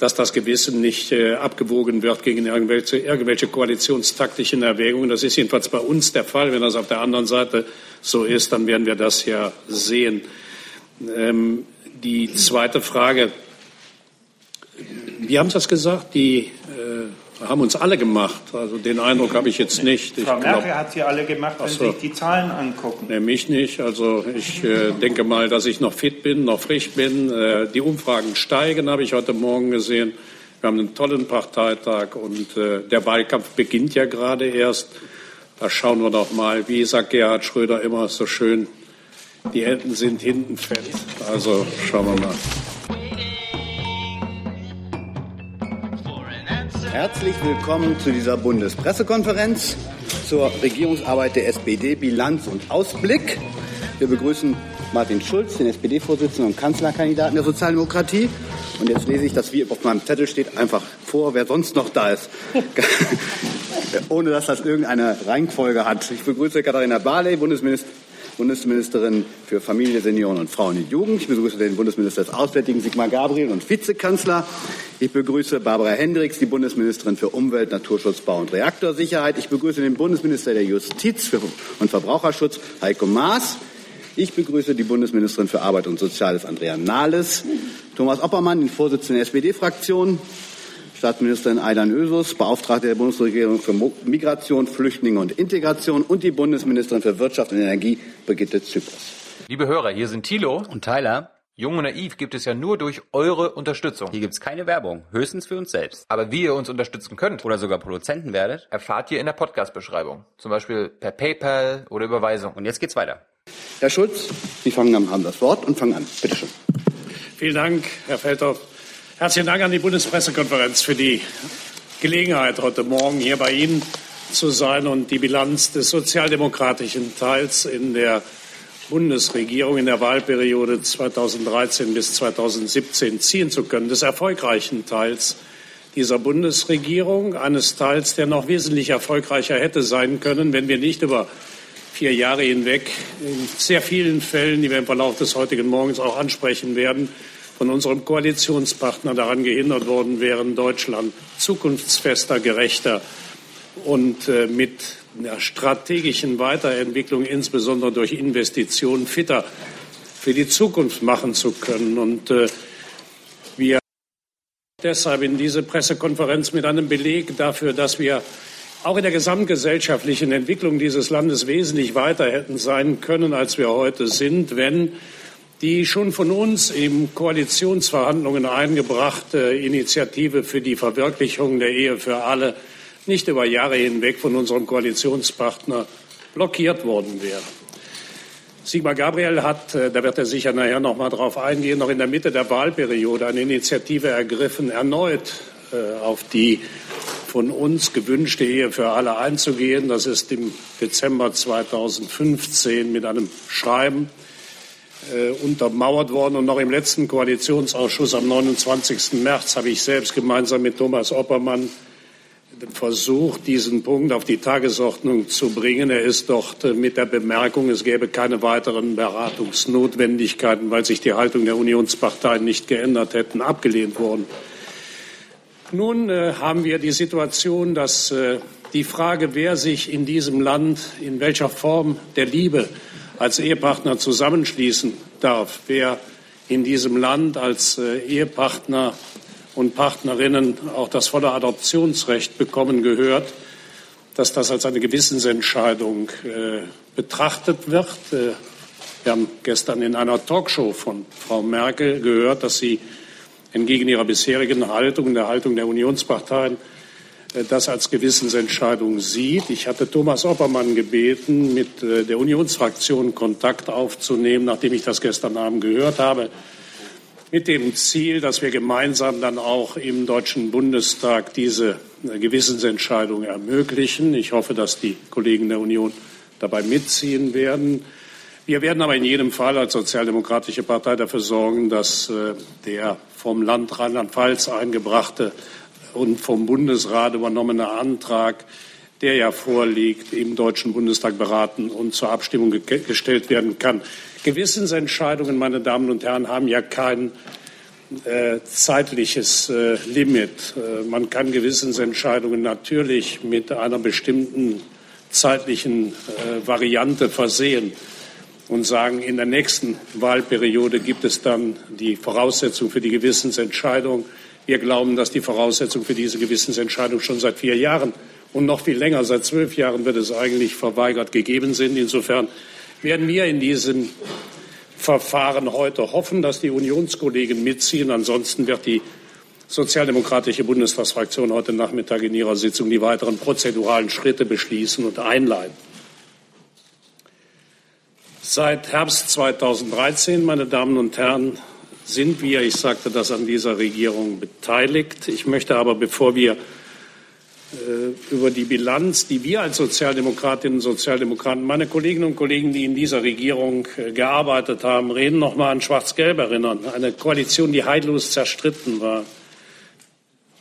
dass das Gewissen nicht äh, abgewogen wird gegen irgendwelche, irgendwelche koalitionstaktischen Erwägungen. Das ist jedenfalls bei uns der Fall. Wenn das auf der anderen Seite so ist, dann werden wir das ja sehen. Ähm, die zweite Frage. Wie haben Sie das gesagt? Die äh, haben uns alle gemacht. Also den Eindruck habe ich jetzt nicht. Ich Frau Merkel glaub, hat sie alle gemacht, wenn so. Sie sich die Zahlen angucken. Nee, mich nicht. Also ich äh, denke mal, dass ich noch fit bin, noch frisch bin. Äh, die Umfragen steigen, habe ich heute Morgen gesehen. Wir haben einen tollen Parteitag und äh, der Wahlkampf beginnt ja gerade erst. Da schauen wir doch mal, wie sagt Gerhard Schröder immer so schön, die Enten sind hinten fett. Also schauen wir mal. Herzlich willkommen zu dieser Bundespressekonferenz zur Regierungsarbeit der SPD Bilanz und Ausblick. Wir begrüßen Martin Schulz, den SPD-Vorsitzenden und Kanzlerkandidaten der Sozialdemokratie. Und jetzt lese ich das, wie auf meinem Zettel steht, einfach vor, wer sonst noch da ist. Ohne dass das irgendeine Reihenfolge hat. Ich begrüße Katharina Barley, Bundesministerin Bundesministerin für Familie, Senioren und Frauen und Jugend. Ich begrüße den Bundesminister des Auswärtigen Sigmar Gabriel und Vizekanzler. Ich begrüße Barbara Hendricks, die Bundesministerin für Umwelt, Naturschutz, Bau und Reaktorsicherheit. Ich begrüße den Bundesminister der Justiz und Verbraucherschutz, Heiko Maas. Ich begrüße die Bundesministerin für Arbeit und Soziales, Andrea Nahles. Thomas Oppermann, den Vorsitzenden der SPD-Fraktion. Staatsministerin Aidan Ösus, Beauftragte der Bundesregierung für Migration, Flüchtlinge und Integration und die Bundesministerin für Wirtschaft und Energie, Brigitte Zypris. Liebe Hörer, hier sind Thilo und Tyler. Jung und naiv gibt es ja nur durch eure Unterstützung. Hier gibt es keine Werbung, höchstens für uns selbst. Aber wie ihr uns unterstützen könnt oder sogar Produzenten werdet, erfahrt ihr in der Podcast-Beschreibung. Zum Beispiel per PayPal oder Überweisung. Und jetzt geht's weiter. Herr Schulz, Sie fangen an, haben das Wort und fangen an. Bitte schön. Vielen Dank, Herr Feldhoff. Herzlichen Dank an die Bundespressekonferenz für die Gelegenheit, heute Morgen hier bei Ihnen zu sein und die Bilanz des sozialdemokratischen Teils in der Bundesregierung in der Wahlperiode 2013 bis 2017 ziehen zu können, des erfolgreichen Teils dieser Bundesregierung, eines Teils, der noch wesentlich erfolgreicher hätte sein können, wenn wir nicht über vier Jahre hinweg in sehr vielen Fällen, die wir im Verlauf des heutigen Morgens auch ansprechen werden, von unserem Koalitionspartner daran gehindert worden wären, Deutschland zukunftsfester, gerechter und äh, mit einer strategischen Weiterentwicklung, insbesondere durch Investitionen, fitter für die Zukunft machen zu können. Und äh, wir deshalb in diese Pressekonferenz mit einem Beleg dafür, dass wir auch in der gesamtgesellschaftlichen Entwicklung dieses Landes wesentlich weiter hätten sein können, als wir heute sind, wenn die schon von uns in Koalitionsverhandlungen eingebrachte Initiative für die Verwirklichung der Ehe für alle nicht über Jahre hinweg von unserem Koalitionspartner blockiert worden wäre. Sigmar Gabriel hat, äh, da wird er sicher nachher noch mal drauf eingehen, noch in der Mitte der Wahlperiode eine Initiative ergriffen, erneut äh, auf die von uns gewünschte Ehe für alle einzugehen. Das ist im Dezember 2015 mit einem Schreiben äh, untermauert worden. Und noch im letzten Koalitionsausschuss am 29. März habe ich selbst gemeinsam mit Thomas Oppermann versucht, diesen Punkt auf die Tagesordnung zu bringen. Er ist dort äh, mit der Bemerkung, es gäbe keine weiteren Beratungsnotwendigkeiten, weil sich die Haltung der Unionsparteien nicht geändert hätten, abgelehnt worden. Nun äh, haben wir die Situation, dass äh, die Frage, wer sich in diesem Land in welcher Form der Liebe als Ehepartner zusammenschließen darf, wer in diesem Land als äh, Ehepartner und Partnerinnen auch das volle Adoptionsrecht bekommen gehört, dass das als eine Gewissensentscheidung äh, betrachtet wird. Äh, wir haben gestern in einer Talkshow von Frau Merkel gehört, dass sie entgegen ihrer bisherigen Haltung, der Haltung der Unionsparteien, das als Gewissensentscheidung sieht. Ich hatte Thomas Oppermann gebeten, mit äh, der Unionsfraktion Kontakt aufzunehmen, nachdem ich das gestern Abend gehört habe, mit dem Ziel, dass wir gemeinsam dann auch im Deutschen Bundestag diese äh, Gewissensentscheidung ermöglichen. Ich hoffe, dass die Kollegen der Union dabei mitziehen werden. Wir werden aber in jedem Fall als Sozialdemokratische Partei dafür sorgen, dass der vom Land Rheinland-Pfalz eingebrachte und vom Bundesrat übernommene Antrag, der ja vorliegt, im Deutschen Bundestag beraten und zur Abstimmung ge gestellt werden kann. Gewissensentscheidungen, meine Damen und Herren, haben ja keinen äh, zeitliches äh, Limit. Äh, man kann Gewissensentscheidungen natürlich mit einer bestimmten zeitlichen Variante versehen und sagen, in der nächsten Wahlperiode gibt es dann die Voraussetzung für die Gewissensentscheidung. Wir glauben, dass die Voraussetzung für diese Gewissensentscheidung schon seit vier Jahren und noch viel länger, seit zwölf Jahren wird es eigentlich verweigert gegeben sind. Insofern werden wir in diesem Verfahren heute hoffen, dass die Unionskollegen mitziehen. Ansonsten wird die sozialdemokratische Bundestagsfraktion heute Nachmittag in ihrer Sitzung die weiteren prozeduralen Schritte beschließen und einleiten. Seit Herbst 2013, meine Damen und Herren, sind wir, ich sagte das, an dieser Regierung beteiligt. Ich möchte aber, bevor wir äh, über die Bilanz, die wir als Sozialdemokratinnen und Sozialdemokraten, meine Kolleginnen und Kollegen, die in dieser Regierung äh, gearbeitet haben, reden, noch mal an Schwarz-Gelb erinnern. Eine Koalition, die heillos zerstritten war,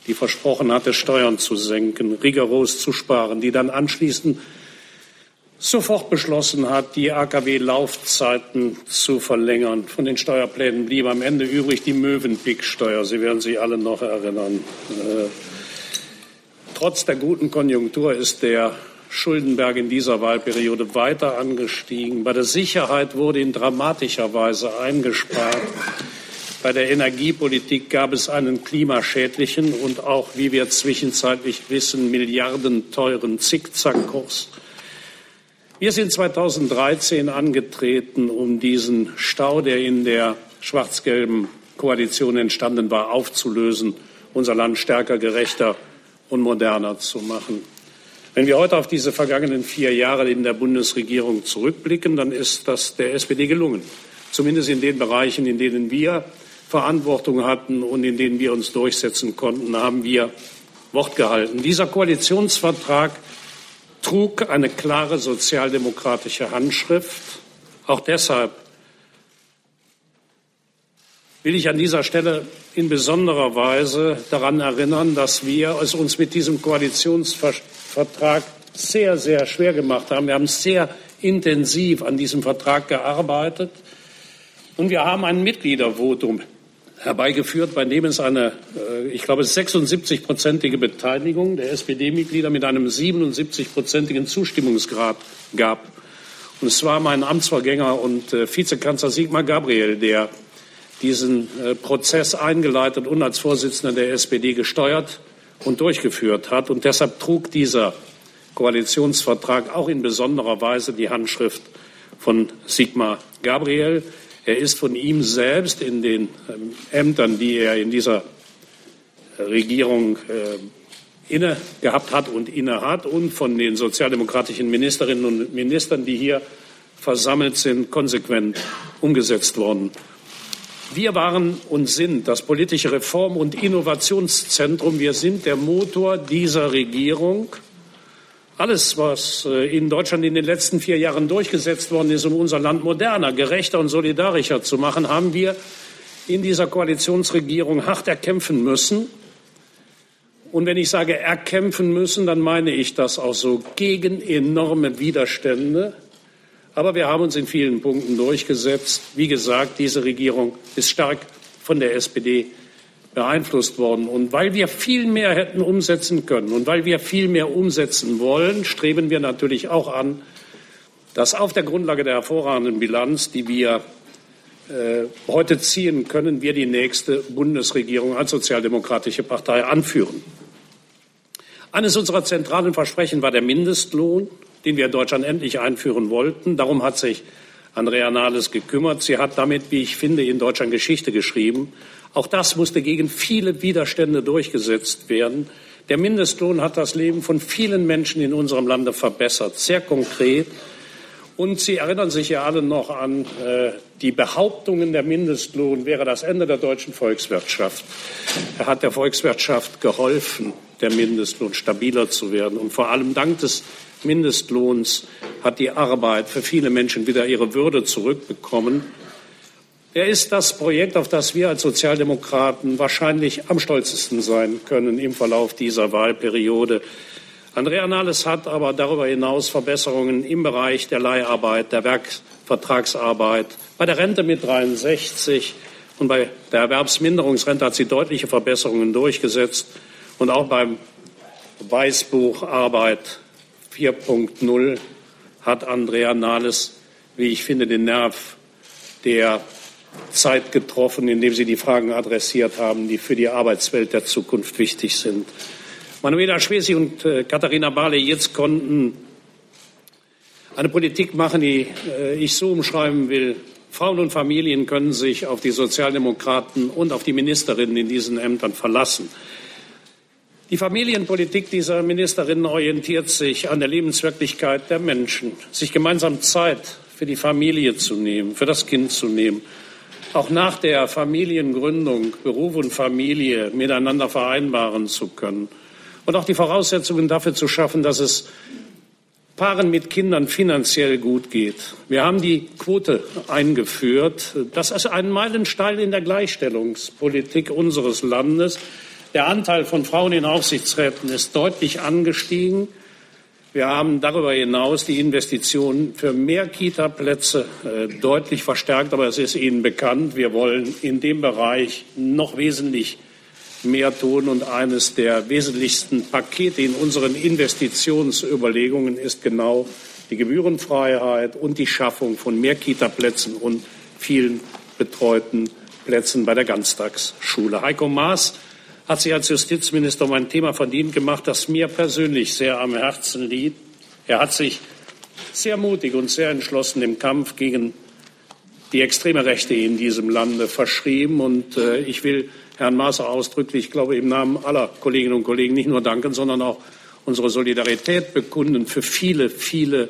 die versprochen hatte, Steuern zu senken, rigoros zu sparen, die dann anschließend sofort beschlossen hat, die AKW-Laufzeiten zu verlängern. Von den Steuerplänen blieb am Ende übrig die Möwenpick-Steuer. Sie werden sich alle noch erinnern. Äh, Trotz der guten Konjunktur ist der Schuldenberg in dieser Wahlperiode weiter angestiegen. Bei der Sicherheit wurde in dramatischer Weise eingespart. Bei der Energiepolitik gab es einen klimaschädlichen und auch, wie wir zwischenzeitlich wissen, milliardenteuren Zickzackkurs. Wir sind 2013 angetreten, um diesen Stau, der in der schwarz-gelben Koalition entstanden war, aufzulösen, unser Land stärker, gerechter und moderner zu machen. Wenn wir heute auf diese vergangenen vier Jahre in der Bundesregierung zurückblicken, dann ist das der SPD gelungen. Zumindest in den Bereichen, in denen wir Verantwortung hatten und in denen wir uns durchsetzen konnten, haben wir Wort gehalten. Dieser Koalitionsvertrag trug eine klare sozialdemokratische Handschrift. Auch deshalb will ich an dieser Stelle in besonderer Weise daran erinnern, dass wir es uns mit diesem Koalitionsvertrag sehr, sehr schwer gemacht haben. Wir haben sehr intensiv an diesem Vertrag gearbeitet und wir haben ein Mitgliedervotum herbeigeführt, bei dem es eine, äh, ich glaube, 76-prozentige Beteiligung der SPD-Mitglieder mit einem 77-prozentigen Zustimmungsgrad gab. Und es war mein Amtsvorgänger und äh, Vizekanzler Sigmar Gabriel, der diesen äh, Prozess eingeleitet und als Vorsitzender der SPD gesteuert und durchgeführt hat. Und deshalb trug dieser Koalitionsvertrag auch in besonderer Weise die Handschrift von Sigmar Gabriel. Er ist von ihm selbst in den ähm, Ämtern, die er in dieser Regierung äh, inne gehabt hat und inne hat und von den sozialdemokratischen Ministerinnen und Ministern, die hier versammelt sind, konsequent umgesetzt worden. Wir waren und sind das politische Reform- und Innovationszentrum. Wir sind der Motor dieser Regierung. Alles, was äh, in Deutschland in den letzten vier Jahren durchgesetzt worden ist, um unser Land moderner, gerechter und solidarischer zu machen, haben wir in dieser Koalitionsregierung hart erkämpfen müssen. Und wenn ich sage erkämpfen müssen, dann meine ich das auch so gegen enorme Widerstände aber wir haben uns in vielen Punkten durchgesetzt. Wie gesagt, diese Regierung ist stark von der SPD beeinflusst worden. Und weil wir viel mehr hätten umsetzen können und weil wir viel mehr umsetzen wollen, streben wir natürlich auch an, dass auf der Grundlage der hervorragenden Bilanz, die wir äh, heute ziehen können, wir die nächste Bundesregierung als sozialdemokratische Partei anführen. Eines unserer zentralen Versprechen war der Mindestlohn den wir in Deutschland endlich einführen wollten. Darum hat sich Andrea Nahles gekümmert. Sie hat damit, wie ich finde, in Deutschland Geschichte geschrieben. Auch das musste gegen viele Widerstände durchgesetzt werden. Der Mindestlohn hat das Leben von vielen Menschen in unserem Lande verbessert, sehr konkret. Und Sie erinnern sich ja alle noch an äh, die Behauptungen, der Mindestlohn wäre das Ende der deutschen Volkswirtschaft. Er hat der Volkswirtschaft geholfen, der Mindestlohn stabiler zu werden. Und vor allem dank des Mindestlohns hat die Arbeit für viele Menschen wieder ihre Würde zurückbekommen. Er ist das Projekt, auf das wir als Sozialdemokraten wahrscheinlich am stolzesten sein können im Verlauf dieser Wahlperiode. Andrea Nahles hat aber darüber hinaus Verbesserungen im Bereich der Leiharbeit, der Werkvertragsarbeit, bei der Rente mit 63, Und bei der Erwerbsminderungsrente hat sie deutliche Verbesserungen durchgesetzt. Und auch beim Weißbuch Arbeit 4.0 hat Andrea Nahles, wie ich finde, den Nerv der Zeit getroffen, indem sie die Fragen adressiert haben, die für die Arbeitswelt der Zukunft wichtig sind. Manuela Schwesig und äh, Katharina Barley jetzt konnten eine Politik machen, die äh, ich so umschreiben will. Frauen und Familien können sich auf die Sozialdemokraten und auf die Ministerinnen in diesen Ämtern verlassen. Die Familienpolitik dieser Ministerinnen orientiert sich an der Lebenswirklichkeit der Menschen, sich gemeinsam Zeit für die Familie zu nehmen, für das Kind zu nehmen, auch nach der Familiengründung Beruf und Familie miteinander vereinbaren zu können und auch die Voraussetzungen dafür zu schaffen, dass es Paaren mit Kindern finanziell gut geht. Wir haben die Quote eingeführt. Das ist ein Meilenstein in der Gleichstellungspolitik unseres Landes. Der Anteil von Frauen in Aufsichtsräten ist deutlich angestiegen. Wir haben darüber hinaus die Investitionen für mehr Kita-Plätze äh, deutlich verstärkt. Aber es ist Ihnen bekannt, wir wollen in dem Bereich noch wesentlich mehr tun. Und eines der wesentlichsten Pakete in unseren Investitionsüberlegungen ist genau die Gebührenfreiheit und die Schaffung von mehr Kita-Plätzen und vielen betreuten Plätzen bei der Ganztagsschule. Heiko Maas hat sich als Justizminister um ein Thema verdient gemacht, das mir persönlich sehr am Herzen liegt. Er hat sich sehr mutig und sehr entschlossen dem Kampf gegen die extreme Rechte in diesem Lande verschrieben. Und äh, ich will Herrn Maas ausdrücklich, ich glaube, im Namen aller Kolleginnen und Kollegen nicht nur danken, sondern auch unsere Solidarität bekunden für viele, viele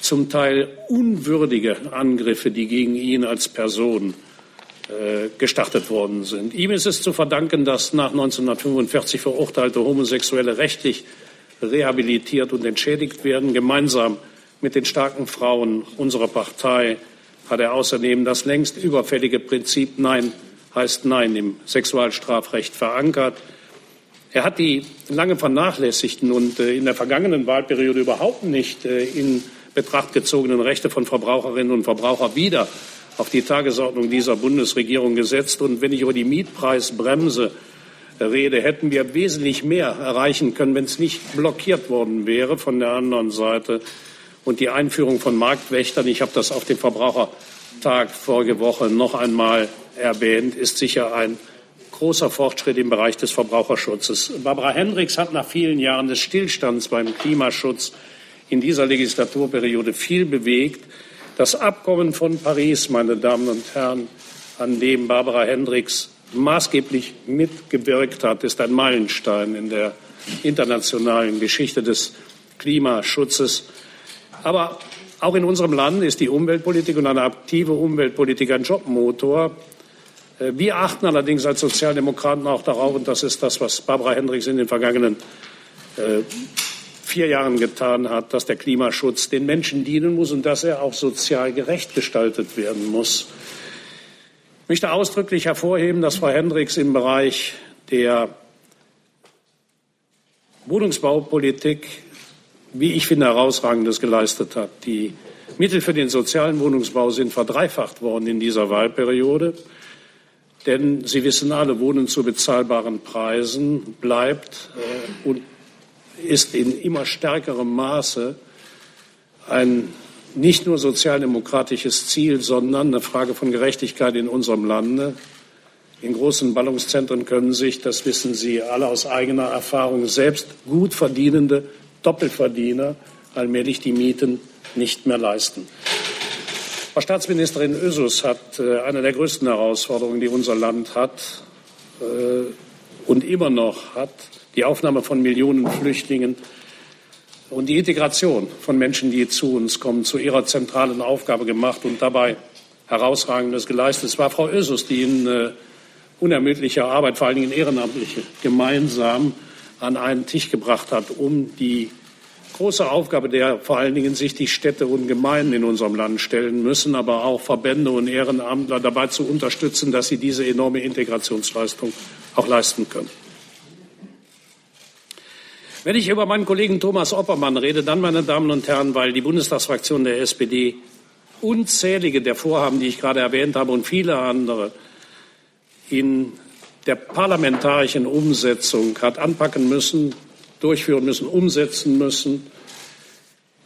zum Teil unwürdige Angriffe, die gegen ihn als Person gestartet worden sind. Ihm ist es zu verdanken, dass nach 1945 verurteilte Homosexuelle rechtlich rehabilitiert und entschädigt werden. Gemeinsam mit den starken Frauen unserer Partei hat er außerdem das längst überfällige Prinzip Nein heißt Nein im Sexualstrafrecht verankert. Er hat die lange vernachlässigten und äh, in der vergangenen Wahlperiode überhaupt nicht äh, in Betracht gezogenen Rechte von Verbraucherinnen und Verbrauchern wieder auf die Tagesordnung dieser Bundesregierung gesetzt. Und wenn ich über die Mietpreisbremse rede, hätten wir wesentlich mehr erreichen können, wenn es nicht blockiert worden wäre von der anderen Seite. Und die Einführung von Marktwächtern, ich habe das auf dem Verbrauchertag vorige Woche noch einmal erwähnt, ist sicher ein großer Fortschritt im Bereich des Verbraucherschutzes. Barbara Hendricks hat nach vielen Jahren des Stillstands beim Klimaschutz in dieser Legislaturperiode viel bewegt. Das Abkommen von Paris, meine Damen und Herren, an dem Barbara Hendricks maßgeblich mitgewirkt hat, ist ein Meilenstein in der internationalen Geschichte des Klimaschutzes. Aber auch in unserem Land ist die Umweltpolitik und eine aktive Umweltpolitik ein Jobmotor. Äh, wir achten allerdings als Sozialdemokraten auch darauf, und das ist das, was Barbara Hendricks in den vergangenen äh, vier Jahren getan hat, dass der Klimaschutz den Menschen dienen muss und dass er auch sozial gerecht gestaltet werden muss. Ich möchte ausdrücklich hervorheben, dass Frau Hendricks im Bereich der Wohnungsbaupolitik, wie ich finde, herausragendes geleistet hat. Die Mittel für den sozialen Wohnungsbau sind verdreifacht worden in dieser Wahlperiode. Denn Sie wissen alle, Wohnen zu bezahlbaren Preisen bleibt äh, und ist in immer stärkerem Maße ein nicht nur sozialdemokratisches Ziel, sondern eine Frage von Gerechtigkeit in unserem Lande. In großen Ballungszentren können sich, das wissen Sie alle aus eigener Erfahrung, selbst gut verdienende Doppelverdiener allmählich die Mieten nicht mehr leisten. Frau Staatsministerin Ösus hat äh, eine der größten Herausforderungen, die unser Land hat äh, und immer noch hat, die Aufnahme von Millionen Flüchtlingen und die Integration von Menschen, die zu uns kommen, zu ihrer zentralen Aufgabe gemacht und dabei herausragendes geleistet. Es war Frau Ösus, die in äh, unermüdlicher Arbeit, vor allen Dingen ehrenamtliche, gemeinsam an einen Tisch gebracht hat, um die große Aufgabe, der vor allen Dingen sich die Städte und Gemeinden in unserem Land stellen müssen, aber auch Verbände und Ehrenamtler dabei zu unterstützen, dass sie diese enorme Integrationsleistung auch leisten können. Wenn ich über meinen Kollegen Thomas Oppermann rede, dann, meine Damen und Herren, weil die Bundestagsfraktion der SPD unzählige der Vorhaben, die ich gerade erwähnt habe, und viele andere in der parlamentarischen Umsetzung hat anpacken müssen, durchführen müssen, umsetzen müssen,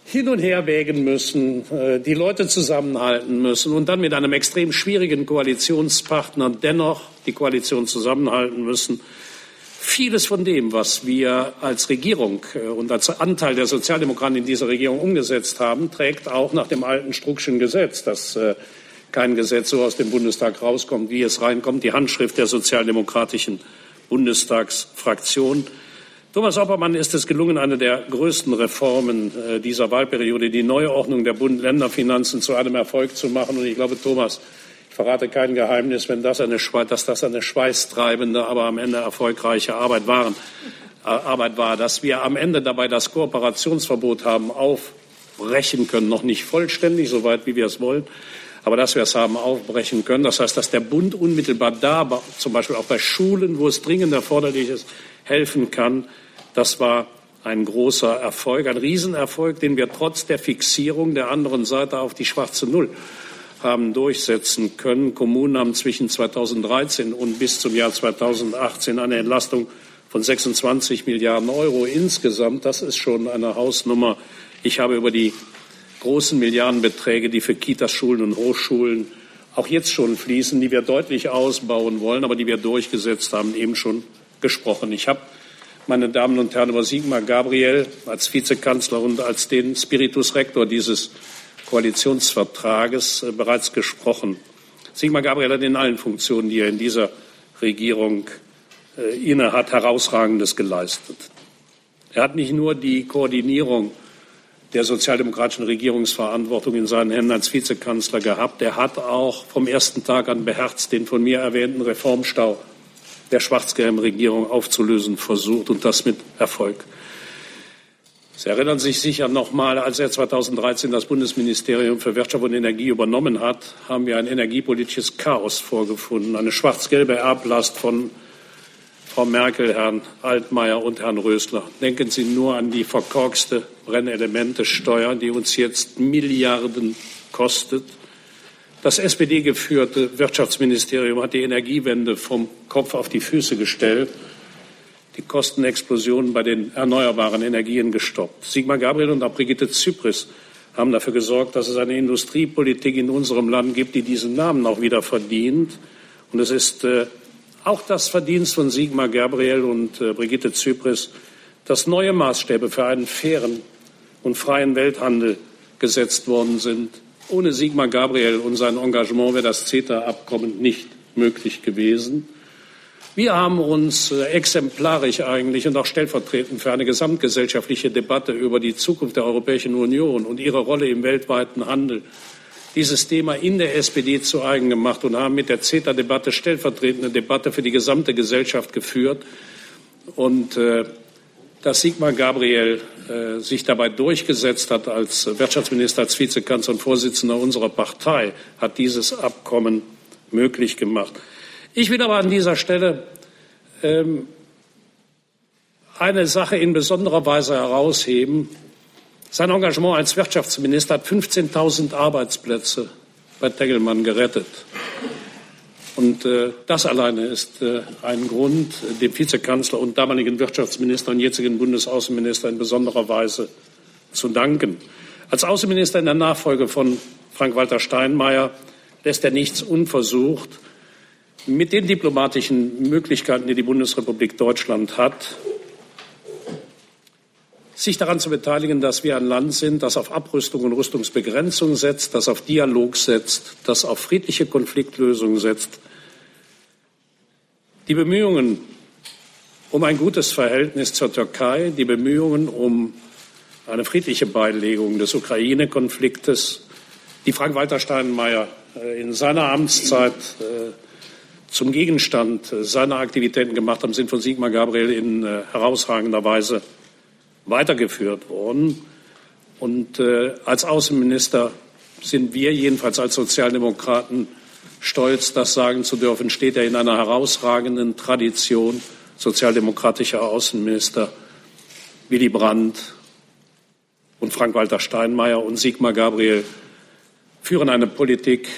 hin und her wägen müssen, äh, die Leute zusammenhalten müssen und dann mit einem extrem schwierigen Koalitionspartner dennoch die Koalition zusammenhalten müssen. Vieles von dem, was wir als Regierung äh, und als Anteil der Sozialdemokraten in dieser Regierung umgesetzt haben, trägt auch nach dem alten Struckschen Gesetz, dass äh, kein Gesetz so aus dem Bundestag rauskommt, wie es reinkommt, die Handschrift der sozialdemokratischen Bundestagsfraktion. Thomas Oppermann ist es gelungen, eine der größten Reformen äh, dieser Wahlperiode, die Neuordnung der Bund-Länder-Finanzen, zu einem Erfolg zu machen. Und ich glaube, Thomas, verrate kein Geheimnis, wenn das eine, dass das eine schweißtreibende, aber am Ende erfolgreiche Arbeit, waren, äh, Arbeit war, dass wir am Ende dabei das Kooperationsverbot haben aufbrechen können, noch nicht vollständig, soweit wie wir es wollen, aber dass wir es haben aufbrechen können. Das heißt, dass der Bund unmittelbar da, zum Beispiel auch bei Schulen, wo es dringend erforderlich ist, helfen kann. Das war ein großer Erfolg, ein Riesenerfolg, den wir trotz der Fixierung der anderen Seite auf die schwarze Null haben durchsetzen können. Kommunen haben zwischen 2013 und bis zum Jahr 2018 eine Entlastung von 26 Milliarden Euro insgesamt. Das ist schon eine Hausnummer. Ich habe über die großen Milliardenbeträge, die für Kitas, Schulen und Hochschulen auch jetzt schon fließen, die wir deutlich ausbauen wollen, aber die wir durchgesetzt haben, eben schon gesprochen. Ich habe, meine Damen und Herren, über Sigmar Gabriel als Vizekanzler und als den Spiritus Rector dieses Koalitionsvertrages äh, bereits gesprochen. Sigmar Gabriel hat in allen Funktionen, die er in dieser Regierung äh, innehat, herausragendes geleistet. Er hat nicht nur die Koordinierung der sozialdemokratischen Regierungsverantwortung in seinen Händen als Vizekanzler gehabt. Er hat auch vom ersten Tag an beherzt den von mir erwähnten Reformstau der schwarz-gelben Regierung aufzulösen versucht und das mit Erfolg. Sie erinnern sich sicher noch mal, als er 2013 das Bundesministerium für Wirtschaft und Energie übernommen hat, haben wir ein energiepolitisches Chaos vorgefunden, eine schwarz-gelbe Erblast von Frau Merkel, Herrn Altmaier und Herrn Rösler. Denken Sie nur an die verkorkste Brennelementesteuer, die uns jetzt Milliarden kostet. Das SPD-geführte Wirtschaftsministerium hat die Energiewende vom Kopf auf die Füße gestellt, die Kostenexplosionen bei den erneuerbaren Energien gestoppt. Sigmar Gabriel und auch Brigitte Zypris haben dafür gesorgt, dass es eine Industriepolitik in unserem Land gibt, die diesen Namen auch wieder verdient. Und es ist äh, auch das Verdienst von Sigmar Gabriel und äh, Brigitte Zypris, dass neue Maßstäbe für einen fairen und freien Welthandel gesetzt worden sind. Ohne Sigmar Gabriel und sein Engagement wäre das CETA-Abkommen nicht möglich gewesen. Wir haben uns äh, exemplarisch eigentlich und auch stellvertretend für eine gesamtgesellschaftliche Debatte über die Zukunft der Europäischen Union und ihre Rolle im weltweiten Handel dieses Thema in der SPD zu eigen gemacht und haben mit der CETA-Debatte stellvertretende Debatte für die gesamte Gesellschaft geführt. Und äh, dass Sigmar Gabriel äh, sich dabei durchgesetzt hat als Wirtschaftsminister, als Vizekanzler und Vorsitzender unserer Partei, hat dieses Abkommen möglich gemacht. Ich will aber an dieser Stelle ähm, eine Sache in besonderer Weise herausheben, sein Engagement als Wirtschaftsminister hat 15.000 Arbeitsplätze bei Tegelmann gerettet. Und äh, das alleine ist äh, ein Grund, dem Vizekanzler und damaligen Wirtschaftsminister und jetzigen Bundesaußenminister in besonderer Weise zu danken. Als Außenminister in der Nachfolge von Frank-Walter Steinmeier lässt er nichts unversucht. Mit den diplomatischen Möglichkeiten, die die Bundesrepublik Deutschland hat, sich daran zu beteiligen, dass wir ein Land sind, das auf Abrüstung und Rüstungsbegrenzung setzt, das auf Dialog setzt, das auf friedliche Konfliktlösung setzt. Die Bemühungen um ein gutes Verhältnis zur Türkei, die Bemühungen um eine friedliche Beilegung des Ukraine-Konfliktes, die Frank-Walter Steinmeier äh, in seiner Amtszeit äh, zum Gegenstand seiner Aktivitäten gemacht haben, sind von Sigmar Gabriel in äh, herausragender Weise weitergeführt worden. Und äh, als Außenminister sind wir jedenfalls als Sozialdemokraten stolz, das sagen zu dürfen, steht er in einer herausragenden Tradition sozialdemokratischer Außenminister Willy Brandt und Frank-Walter Steinmeier und Sigmar Gabriel führen eine Politik,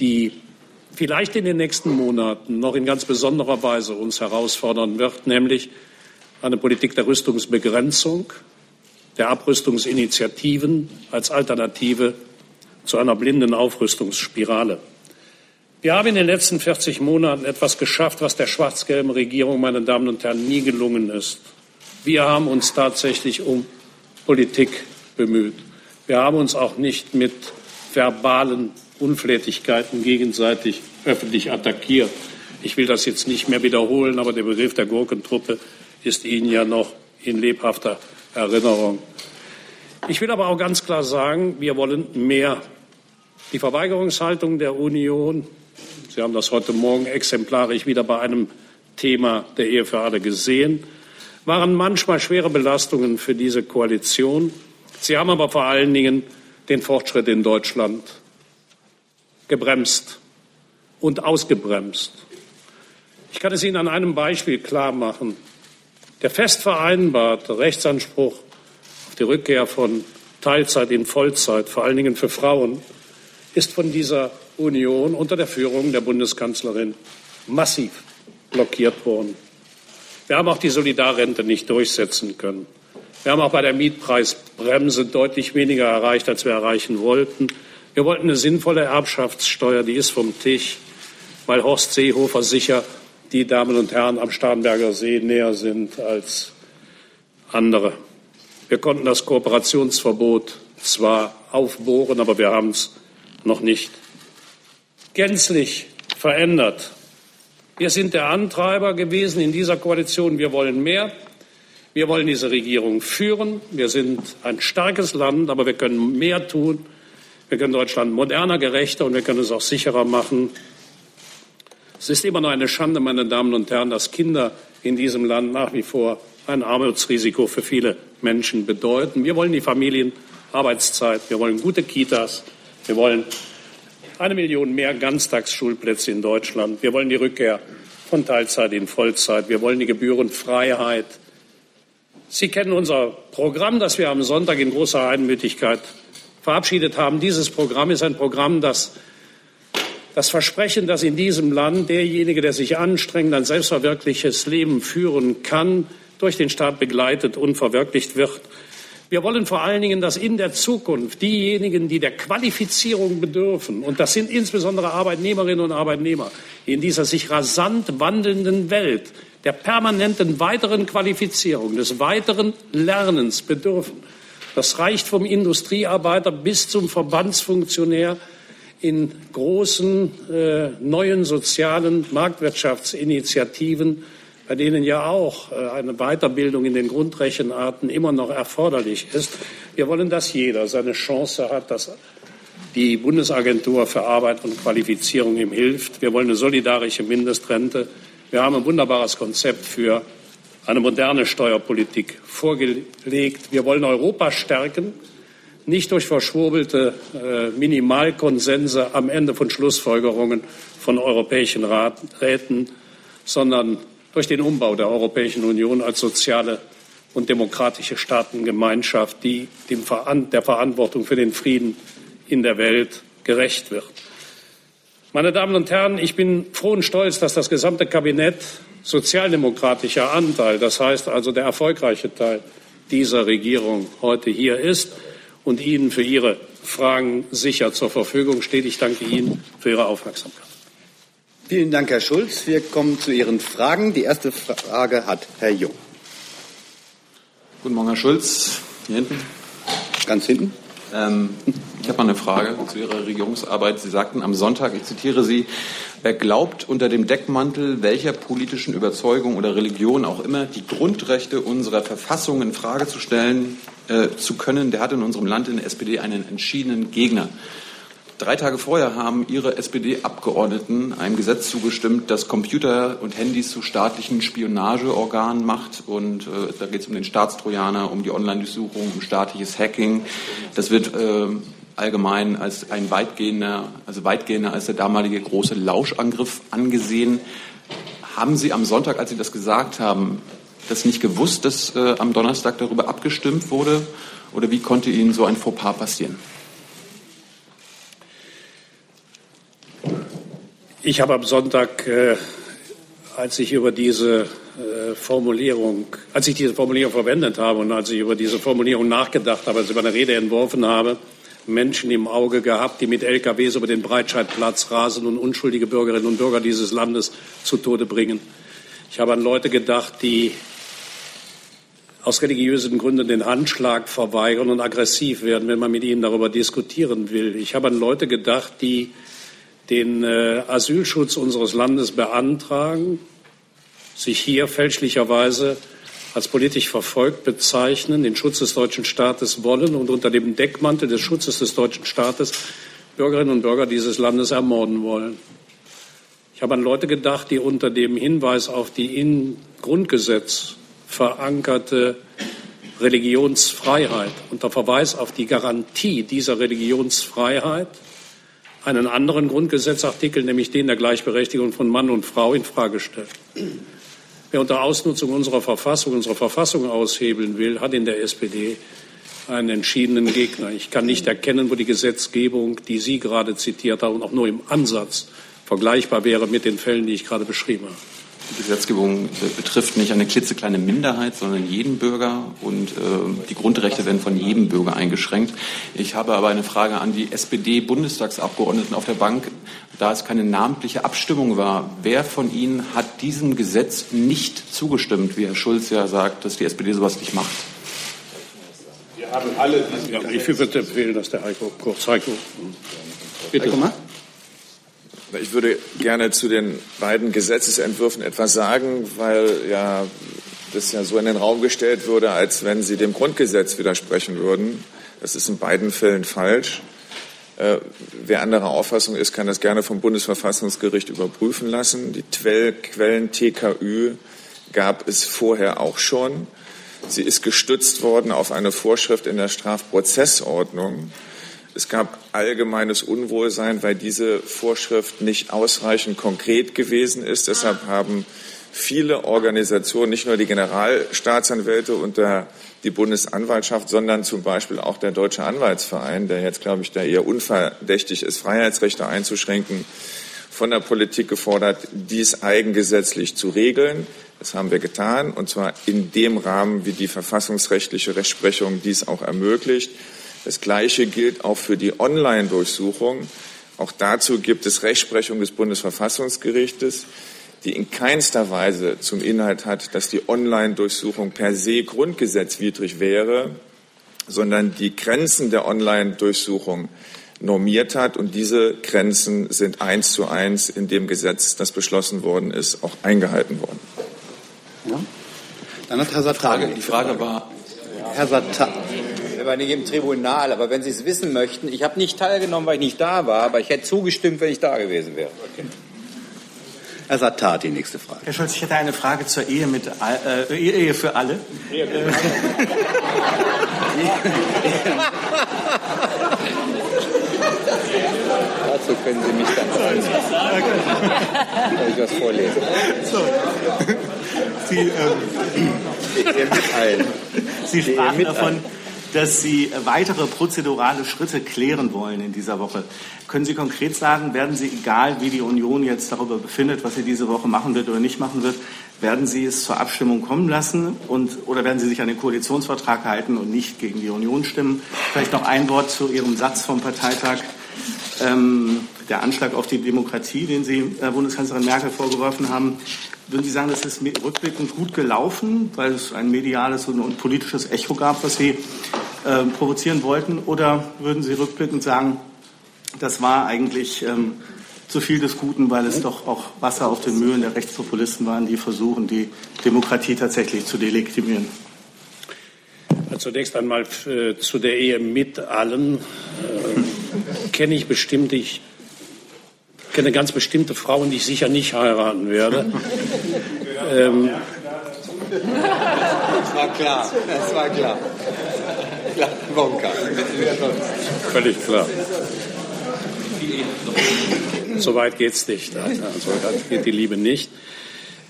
die vielleicht in den nächsten Monaten noch in ganz besonderer Weise uns herausfordern wird, nämlich eine Politik der Rüstungsbegrenzung, der Abrüstungsinitiativen als Alternative zu einer blinden Aufrüstungsspirale. Wir haben in den letzten 40 Monaten etwas geschafft, was der schwarz-gelben Regierung, meine Damen und Herren, nie gelungen ist. Wir haben uns tatsächlich um Politik bemüht. Wir haben uns auch nicht mit verbalen Unflätigkeiten gegenseitig öffentlich attackiert. Ich will das jetzt nicht mehr wiederholen, aber der Begriff der Gurkentruppe ist Ihnen ja noch in lebhafter Erinnerung. Ich will aber auch ganz klar sagen, wir wollen mehr. Die Verweigerungshaltung der Union, Sie haben das heute Morgen exemplarisch wieder bei einem Thema der Ehe für alle gesehen, waren manchmal schwere Belastungen für diese Koalition. Sie haben aber vor allen Dingen den Fortschritt in Deutschland gebremst und ausgebremst. Ich kann es Ihnen an einem Beispiel klar machen. Der fest vereinbarte Rechtsanspruch auf die Rückkehr von Teilzeit in Vollzeit, vor allen Dingen für Frauen, ist von dieser Union unter der Führung der Bundeskanzlerin massiv blockiert worden. Wir haben auch die Solidarrente nicht durchsetzen können. Wir haben auch bei der Mietpreisbremse deutlich weniger erreicht, als wir erreichen wollten. Wir wollten eine sinnvolle Erbschaftssteuer, die ist vom Tisch, weil Horst Seehofer sicher die Damen und Herren am Starnberger See näher sind als andere. Wir konnten das Kooperationsverbot zwar aufbohren, aber wir haben es noch nicht gänzlich verändert. Wir sind der Antreiber gewesen in dieser Koalition. Wir wollen mehr. Wir wollen diese Regierung führen. Wir sind ein starkes Land, aber wir können mehr tun. Wir können Deutschland moderner, gerechter und wir können es auch sicherer machen. Es ist immer noch eine Schande, meine Damen und Herren, dass Kinder in diesem Land nach wie vor ein Armutsrisiko für viele Menschen bedeuten. Wir wollen die Familienarbeitszeit, wir wollen gute Kitas, wir wollen eine Million mehr Ganztagsschulplätze in Deutschland, wir wollen die Rückkehr von Teilzeit in Vollzeit, wir wollen die Gebührenfreiheit. Sie kennen unser Programm, das wir am Sonntag in großer Einmütigkeit verabschiedet haben. Dieses Programm ist ein Programm, das das Versprechen, dass in diesem Land derjenige, der sich anstrengt, ein selbstverwirkliches Leben führen kann, durch den Staat begleitet und verwirklicht wird. Wir wollen vor allen Dingen, dass in der Zukunft diejenigen, die der Qualifizierung bedürfen, und das sind insbesondere Arbeitnehmerinnen und Arbeitnehmer, in dieser sich rasant wandelnden Welt der permanenten weiteren Qualifizierung, des weiteren Lernens bedürfen, das reicht vom Industriearbeiter bis zum Verbandsfunktionär in großen äh, neuen sozialen Marktwirtschaftsinitiativen, bei denen ja auch äh, eine Weiterbildung in den Grundrechenarten immer noch erforderlich ist. Wir wollen, dass jeder seine Chance hat, dass die Bundesagentur für Arbeit und Qualifizierung ihm hilft. Wir wollen eine solidarische Mindestrente. Wir haben ein wunderbares Konzept für eine moderne Steuerpolitik vorgelegt. Wir wollen Europa stärken, nicht durch verschwurbelte äh, Minimalkonsense am Ende von Schlussfolgerungen von europäischen Rat, Räten, sondern durch den Umbau der Europäischen Union als soziale und demokratische Staatengemeinschaft, die dem Veran der Verantwortung für den Frieden in der Welt gerecht wird. Meine Damen und Herren, ich bin froh und stolz, dass das gesamte Kabinett sozialdemokratischer Anteil, das heißt also der erfolgreiche Teil dieser Regierung heute hier ist und Ihnen für Ihre Fragen sicher zur Verfügung steht. Ich danke Ihnen für Ihre Aufmerksamkeit. Vielen Dank, Herr Schulz. Wir kommen zu Ihren Fragen. Die erste Frage hat Herr Jung. Guten Morgen, Herr Schulz. Hier hinten. Ganz hinten. Ähm, ich habe mal eine Frage zu Ihrer Regierungsarbeit. Sie sagten am Sonntag, ich zitiere Sie, wer glaubt, unter dem Deckmantel welcher politischen Überzeugung oder Religion auch immer die Grundrechte unserer Verfassung in Frage zu stellen äh, zu können, der hat in unserem Land in der SPD einen entschiedenen Gegner. Drei Tage vorher haben Ihre SPD-Abgeordneten einem Gesetz zugestimmt, das Computer und Handys zu staatlichen Spionageorganen macht. Und äh, da geht es um den Staatstrojaner, um die Online-Durchsuchung, um staatliches Hacking. Das wird äh, allgemein als ein weitgehender, also weitgehender als der damalige große Lauschangriff angesehen. Haben Sie am Sonntag, als Sie das gesagt haben, das nicht gewusst, dass äh, am Donnerstag darüber abgestimmt wurde? Oder wie konnte Ihnen so ein Fauxpas passieren? Ich habe am Sonntag, äh, als ich über diese äh, Formulierung, als ich diese Formulierung verwendet habe und als ich über diese Formulierung nachgedacht habe, als ich meine Rede entworfen habe, Menschen im Auge gehabt, die mit LKWs über den Breitscheidplatz rasen und unschuldige Bürgerinnen und Bürger dieses Landes zu Tode bringen. Ich habe an Leute gedacht, die aus religiösen Gründen den Handschlag verweigern und aggressiv werden, wenn man mit ihnen darüber diskutieren will. Ich habe an Leute gedacht, die den äh, Asylschutz unseres Landes beantragen, sich hier fälschlicherweise als politisch verfolgt bezeichnen, den Schutz des deutschen Staates wollen und unter dem Deckmantel des Schutzes des deutschen Staates Bürgerinnen und Bürger dieses Landes ermorden wollen. Ich habe an Leute gedacht, die unter dem Hinweis auf die im Grundgesetz verankerte Religionsfreiheit, unter Verweis auf die Garantie dieser Religionsfreiheit einen anderen Grundgesetzartikel, nämlich den der Gleichberechtigung von Mann und Frau, in Frage stellt. Wer unter Ausnutzung unserer Verfassung unsere Verfassung aushebeln will, hat in der SPD einen entschiedenen Gegner. Ich kann nicht erkennen, wo die Gesetzgebung, die Sie gerade zitiert haben, auch nur im Ansatz vergleichbar wäre mit den Fällen, die ich gerade beschrieben habe. Die Gesetzgebung betrifft nicht eine klitzekleine Minderheit, sondern jeden Bürger und äh, die Grundrechte werden von jedem Bürger eingeschränkt. Ich habe aber eine Frage an die SPD-Bundestagsabgeordneten auf der Bank. Da es keine namentliche Abstimmung war, wer von Ihnen hat diesem Gesetz nicht zugestimmt, wie Herr Schulz ja sagt, dass die SPD sowas nicht macht? Wir haben alle ja, Ich würde empfehlen, dass der Heiko kurz Heiko. Bitte. Heiko mal. Ich würde gerne zu den beiden Gesetzesentwürfen etwas sagen, weil ja das ja so in den Raum gestellt wurde, als wenn sie dem Grundgesetz widersprechen würden. Das ist in beiden Fällen falsch. Äh, wer anderer Auffassung ist, kann das gerne vom Bundesverfassungsgericht überprüfen lassen. Die Quellen TKÜ gab es vorher auch schon. Sie ist gestützt worden auf eine Vorschrift in der Strafprozessordnung. Es gab allgemeines Unwohlsein, weil diese Vorschrift nicht ausreichend konkret gewesen ist. Deshalb haben viele Organisationen, nicht nur die Generalstaatsanwälte und der, die Bundesanwaltschaft, sondern zum Beispiel auch der Deutsche Anwaltsverein, der jetzt, glaube ich, da eher unverdächtig ist, Freiheitsrechte einzuschränken, von der Politik gefordert, dies eigengesetzlich zu regeln. Das haben wir getan, und zwar in dem Rahmen, wie die verfassungsrechtliche Rechtsprechung dies auch ermöglicht. Das Gleiche gilt auch für die Online-Durchsuchung. Auch dazu gibt es Rechtsprechung des Bundesverfassungsgerichtes, die in keinster Weise zum Inhalt hat, dass die Online-Durchsuchung per se grundgesetzwidrig wäre, sondern die Grenzen der Online-Durchsuchung normiert hat. Und diese Grenzen sind eins zu eins in dem Gesetz, das beschlossen worden ist, auch eingehalten worden. Ja. Dann hat Herr Sattagi. Die Frage war, Herr Sattagi war nicht im Tribunal, aber wenn Sie es wissen möchten, ich habe nicht teilgenommen, weil ich nicht da war, aber ich hätte zugestimmt, wenn ich da gewesen wäre. Okay. Herr Sattar, die nächste Frage. Herr Scholz, ich hätte eine Frage zur Ehe mit äh, Ehe für alle. Ehe für alle. Dazu können Sie mich dann fragen. Soll ich was vorlesen? So. Sie, ähm, Sie sprachen davon, dass Sie weitere prozedurale Schritte klären wollen in dieser Woche. Können Sie konkret sagen, werden Sie, egal wie die Union jetzt darüber befindet, was sie diese Woche machen wird oder nicht machen wird, werden Sie es zur Abstimmung kommen lassen und, oder werden Sie sich an den Koalitionsvertrag halten und nicht gegen die Union stimmen? Vielleicht noch ein Wort zu Ihrem Satz vom Parteitag. Ähm, der Anschlag auf die Demokratie, den Sie äh, Bundeskanzlerin Merkel vorgeworfen haben, würden Sie sagen, das ist rückblickend gut gelaufen, weil es ein mediales und politisches Echo gab, was Sie äh, provozieren wollten? Oder würden Sie rückblickend sagen, das war eigentlich ähm, zu viel des Guten, weil es doch auch Wasser auf den Mühlen der Rechtspopulisten waren, die versuchen, die Demokratie tatsächlich zu delegitimieren? Zunächst einmal äh, zu der Ehe mit allen äh, kenne ich bestimmt, ich kenne ganz bestimmte Frauen, die ich sicher nicht heiraten werde. ähm, das war klar, das war klar. klar Wonka. Völlig klar. So weit geht es nicht. Also, weit geht die Liebe nicht.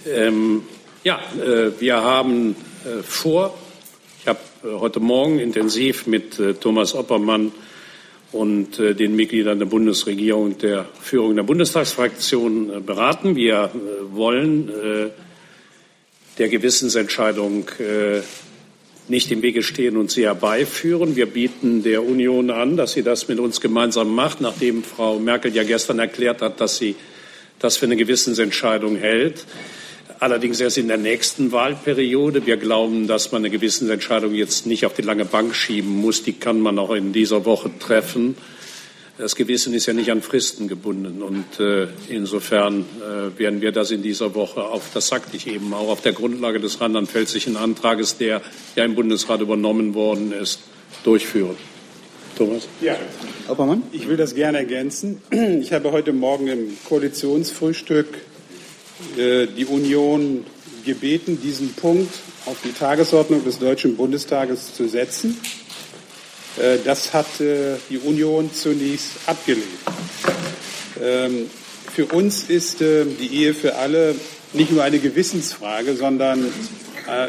Ähm, ja, äh, wir haben äh, vor, heute Morgen intensiv mit äh, Thomas Oppermann und äh, den Mitgliedern der Bundesregierung und der Führung der Bundestagsfraktion äh, beraten. Wir äh, wollen äh, der Gewissensentscheidung äh, nicht im Wege stehen und sie herbeiführen. Wir bieten der Union an, dass sie das mit uns gemeinsam macht, nachdem Frau Merkel ja gestern erklärt hat, dass sie das für eine Gewissensentscheidung hält. Allerdings erst in der nächsten Wahlperiode. Wir glauben, dass man eine Gewissensentscheidung jetzt nicht auf die lange Bank schieben muss. Die kann man auch in dieser Woche treffen. Das Gewissen ist ja nicht an Fristen gebunden. Und äh, insofern äh, werden wir das in dieser Woche auf, das sagte ich eben, auch auf der Grundlage des rheinland-pfälzischen Antrages, der ja im Bundesrat übernommen worden ist, durchführen. Thomas? Ja. Oppermann? Ich will das gerne ergänzen. Ich habe heute Morgen im Koalitionsfrühstück die Union gebeten, diesen Punkt auf die Tagesordnung des Deutschen Bundestages zu setzen. Äh, das hat äh, die Union zunächst abgelehnt. Ähm, für uns ist äh, die Ehe für alle nicht nur eine Gewissensfrage, sondern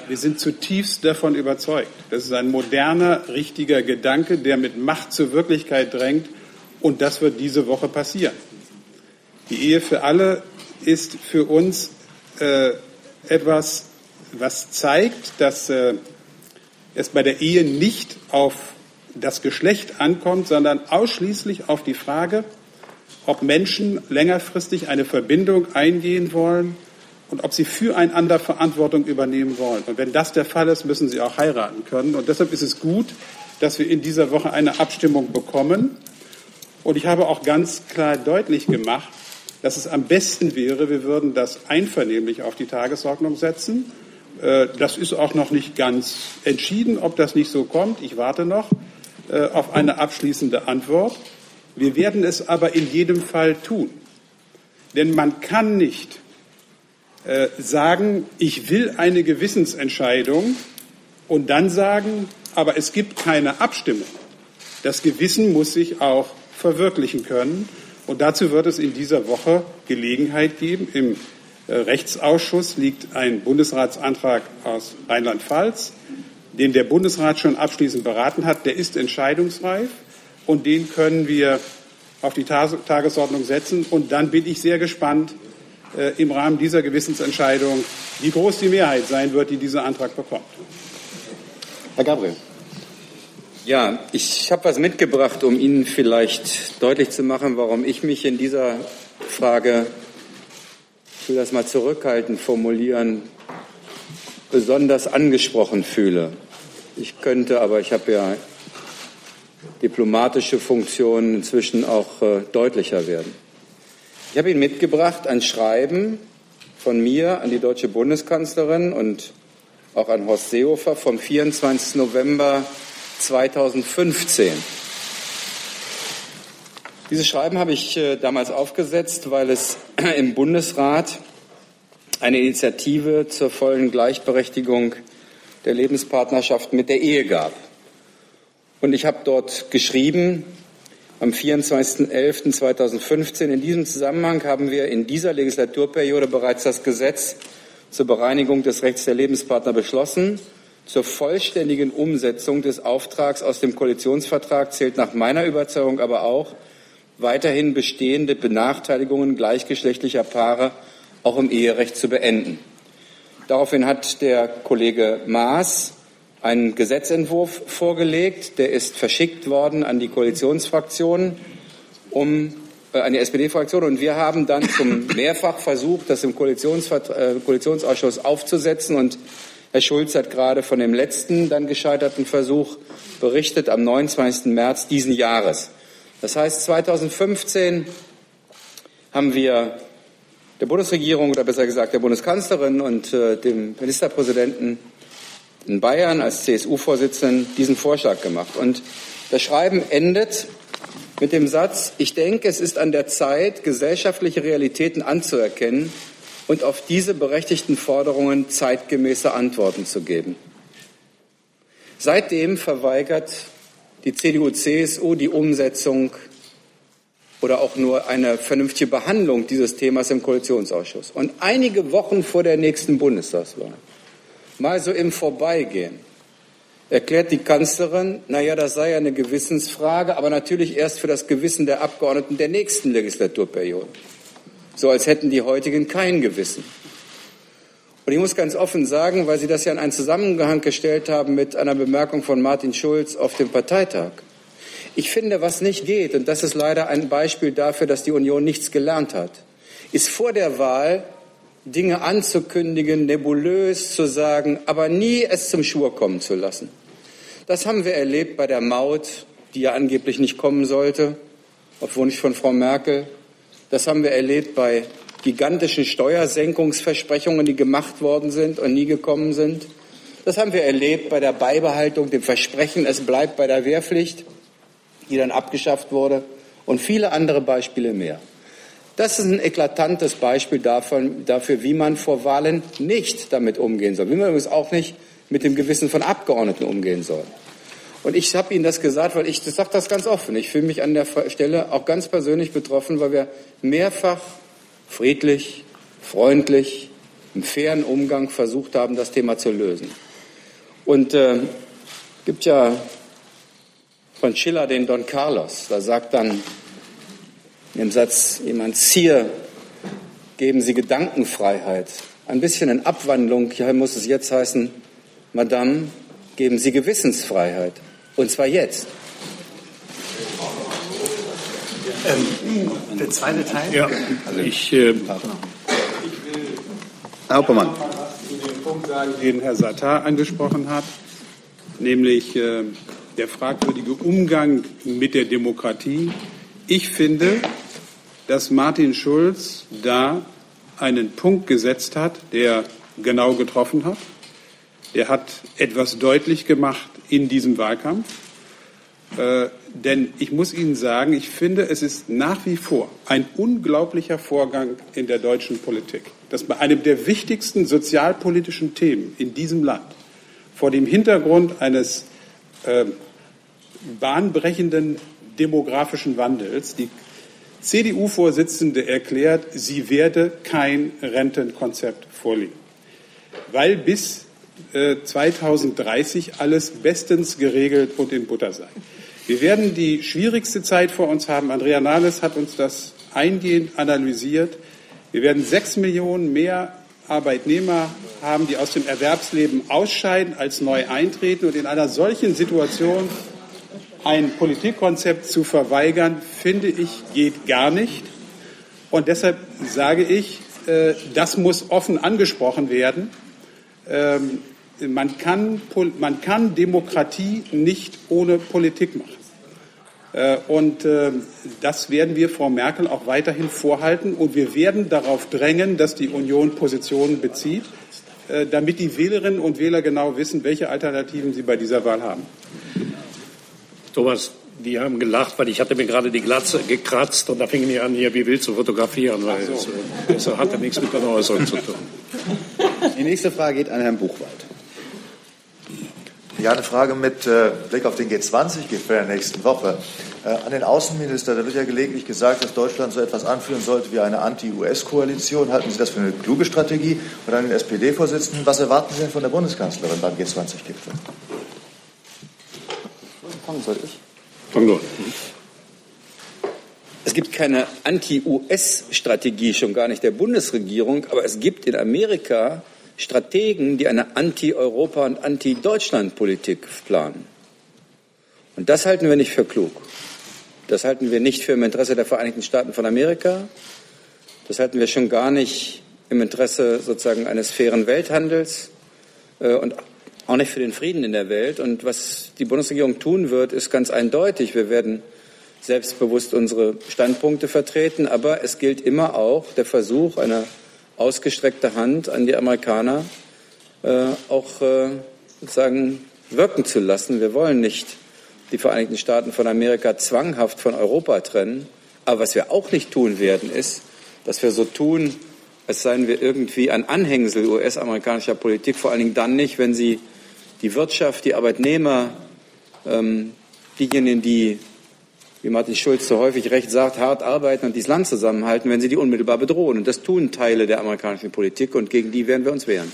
wir sind zutiefst davon überzeugt. Das ist ein moderner, richtiger Gedanke, der mit Macht zur Wirklichkeit drängt. Und das wird diese Woche passieren. Die Ehe für alle ist für uns etwas, was zeigt, dass es bei der Ehe nicht auf das Geschlecht ankommt, sondern ausschließlich auf die Frage, ob Menschen längerfristig eine Verbindung eingehen wollen und ob sie füreinander Verantwortung übernehmen wollen. Und wenn das der Fall ist, müssen sie auch heiraten können. Und deshalb ist es gut, dass wir in dieser Woche eine Abstimmung bekommen. Und ich habe auch ganz klar deutlich gemacht, dass es am besten wäre, wir würden das einvernehmlich auf die Tagesordnung setzen. Äh, das ist auch noch nicht ganz entschieden, ob das nicht so kommt. Ich warte noch. Äh, auf eine abschließende Antwort. Wir werden es aber in jedem Fall tun. Denn man kann nicht äh, sagen, ich will eine Gewissensentscheidung und dann sagen, aber es gibt keine Abstimmung. Das Gewissen muss sich auch verwirklichen können. Und dazu wird es in dieser Woche Gelegenheit geben. Im äh, Rechtsausschuss liegt ein Bundesratsantrag aus Rheinland-Pfalz den der Bundesrat schon abschließend beraten hat, der ist entscheidungsreif und den können wir auf die Tagesordnung setzen. Und dann bin ich sehr gespannt äh, im Rahmen dieser Gewissensentscheidung, wie groß die Mehrheit sein wird, die diesen Antrag bekommt. Herr Gabriel. Ja, ich habe was mitgebracht, um Ihnen vielleicht deutlich zu machen, warum ich mich in dieser Frage, ich will das mal zurückhaltend formulieren, besonders angesprochen fühle. Ich könnte, aber ich habe ja diplomatische Funktionen inzwischen auch äh, deutlicher werden. Ich habe Ihnen mitgebracht ein Schreiben von mir an die deutsche Bundeskanzlerin und auch an Horst Seehofer vom 24. November 2015. Dieses Schreiben habe ich äh, damals aufgesetzt, weil es im Bundesrat eine Initiative zur vollen Gleichberechtigung der Lebenspartnerschaft mit der Ehe gab. Und ich habe dort geschrieben, am 24.11.2015, in diesem Zusammenhang haben wir in dieser Legislaturperiode bereits das Gesetz zur Bereinigung des Rechts der Lebenspartner beschlossen. Zur vollständigen Umsetzung des Auftrags aus dem Koalitionsvertrag zählt nach meiner Überzeugung aber auch weiterhin bestehende Benachteiligungen gleichgeschlechtlicher Paare auch im Eherecht zu beenden. Daraufhin hat der Kollege Maas einen Gesetzentwurf vorgelegt, der ist verschickt worden an die Koalitionsfraktionen, um äh, an die SPD-Fraktion und wir haben dann zum Mehrfachversuch, das im äh, Koalitionsausschuss aufzusetzen und Herr Schulz hat gerade von dem letzten dann gescheiterten Versuch berichtet am 29. März diesen Jahres. Das heißt, 2015 haben wir der Bundesregierung oder besser gesagt der Bundeskanzlerin und äh, dem Ministerpräsidenten in Bayern als CSU-Vorsitzenden diesen Vorschlag gemacht. Und das Schreiben endet mit dem Satz, ich denke, es ist an der Zeit, gesellschaftliche Realitäten anzuerkennen und auf diese berechtigten Forderungen zeitgemäße Antworten zu geben. Seitdem verweigert die CDU-CSU die Umsetzung oder auch nur eine vernünftige Behandlung dieses Themas im Koalitionsausschuss. Und einige Wochen vor der nächsten Bundestagswahl, mal so im Vorbeigehen, erklärt die Kanzlerin, naja, das sei eine Gewissensfrage, aber natürlich erst für das Gewissen der Abgeordneten der nächsten Legislaturperiode. So als hätten die heutigen kein Gewissen. Und ich muss ganz offen sagen, weil Sie das ja in einen Zusammenhang gestellt haben mit einer Bemerkung von Martin Schulz auf dem Parteitag. Ich finde, was nicht geht, und das ist leider ein Beispiel dafür, dass die Union nichts gelernt hat, ist vor der Wahl Dinge anzukündigen, nebulös zu sagen, aber nie es zum Schwur kommen zu lassen. Das haben wir erlebt bei der Maut, die ja angeblich nicht kommen sollte, obwohl nicht von Frau Merkel. Das haben wir erlebt bei gigantischen Steuersenkungsversprechungen, die gemacht worden sind und nie gekommen sind. Das haben wir erlebt bei der Beibehaltung, dem Versprechen, es bleibt bei der Wehrpflicht, die dann abgeschafft wurde, und viele andere Beispiele mehr. Das ist ein eklatantes Beispiel davon, dafür, wie man vor Wahlen nicht damit umgehen soll, wie man übrigens auch nicht mit dem Gewissen von Abgeordneten umgehen soll. Und ich habe Ihnen das gesagt, weil ich sage das ganz offen. Ich fühle mich an der Stelle auch ganz persönlich betroffen, weil wir mehrfach friedlich, freundlich, im fairen Umgang versucht haben, das Thema zu lösen. Und äh, gibt ja von Schiller den Don Carlos, da sagt dann im Satz jemand, Zier, geben Sie Gedankenfreiheit. Ein bisschen in Abwandlung, hier muss es jetzt heißen, Madame, geben Sie Gewissensfreiheit. Und zwar jetzt. Ähm, der zweite Teil? Ja, also ich, äh, Herr dem Punkt sagen, den Herr Sattar angesprochen hat, nämlich äh, der fragwürdige Umgang mit der Demokratie. Ich finde, dass Martin Schulz da einen Punkt gesetzt hat, der genau getroffen hat. Der hat etwas deutlich gemacht in diesem Wahlkampf. Äh, denn ich muss Ihnen sagen, ich finde, es ist nach wie vor ein unglaublicher Vorgang in der deutschen Politik, dass bei einem der wichtigsten sozialpolitischen Themen in diesem Land vor dem Hintergrund eines äh, bahnbrechenden demografischen Wandels die CDU-Vorsitzende erklärt, sie werde kein Rentenkonzept vorlegen, weil bis 2030 alles bestens geregelt und in Butter sei. Wir werden die schwierigste Zeit vor uns haben. Andrea Nahles hat uns das eingehend analysiert. Wir werden sechs Millionen mehr Arbeitnehmer haben, die aus dem Erwerbsleben ausscheiden, als neu eintreten. Und in einer solchen Situation ein Politikkonzept zu verweigern, finde ich, geht gar nicht. Und deshalb sage ich, äh, das muss offen angesprochen werden. Ähm, man kann, man kann Demokratie nicht ohne Politik machen. Äh, und äh, das werden wir Frau Merkel auch weiterhin vorhalten. Und wir werden darauf drängen, dass die Union Positionen bezieht, äh, damit die Wählerinnen und Wähler genau wissen, welche Alternativen sie bei dieser Wahl haben. Thomas, die haben gelacht, weil ich hatte mir gerade die Glatze gekratzt und da fingen die an, hier wie wild zu fotografieren, weil so. es, es hatte nichts mit einer Äußerung zu tun. Die nächste Frage geht an Herrn Buchwald. Ja, eine Frage mit äh, Blick auf den G20-Gipfel der nächsten Woche. Äh, an den Außenminister, da wird ja gelegentlich gesagt, dass Deutschland so etwas anführen sollte wie eine Anti-US-Koalition. Halten Sie das für eine kluge Strategie? Und an den SPD-Vorsitzenden, was erwarten Sie denn von der Bundeskanzlerin beim G20-Gipfel? Fangen soll ich? Fang nur. Es gibt keine Anti-US-Strategie, schon gar nicht der Bundesregierung, aber es gibt in Amerika Strategen, die eine Anti-Europa- und Anti-Deutschland-Politik planen. Und das halten wir nicht für klug. Das halten wir nicht für im Interesse der Vereinigten Staaten von Amerika. Das halten wir schon gar nicht im Interesse sozusagen eines fairen Welthandels äh, und auch nicht für den Frieden in der Welt. Und was die Bundesregierung tun wird, ist ganz eindeutig. Wir werden selbstbewusst unsere Standpunkte vertreten, aber es gilt immer auch der Versuch einer ausgestreckte Hand an die Amerikaner äh, auch äh, sozusagen wirken zu lassen. Wir wollen nicht die Vereinigten Staaten von Amerika zwanghaft von Europa trennen. Aber was wir auch nicht tun werden, ist, dass wir so tun, als seien wir irgendwie ein Anhängsel US-amerikanischer Politik, vor allen Dingen dann nicht, wenn sie die Wirtschaft, die Arbeitnehmer, ähm, diejenigen, die wie Martin Schulz so häufig recht sagt, hart arbeiten und dieses Land zusammenhalten, wenn sie die unmittelbar bedrohen. Und das tun Teile der amerikanischen Politik und gegen die werden wir uns wehren.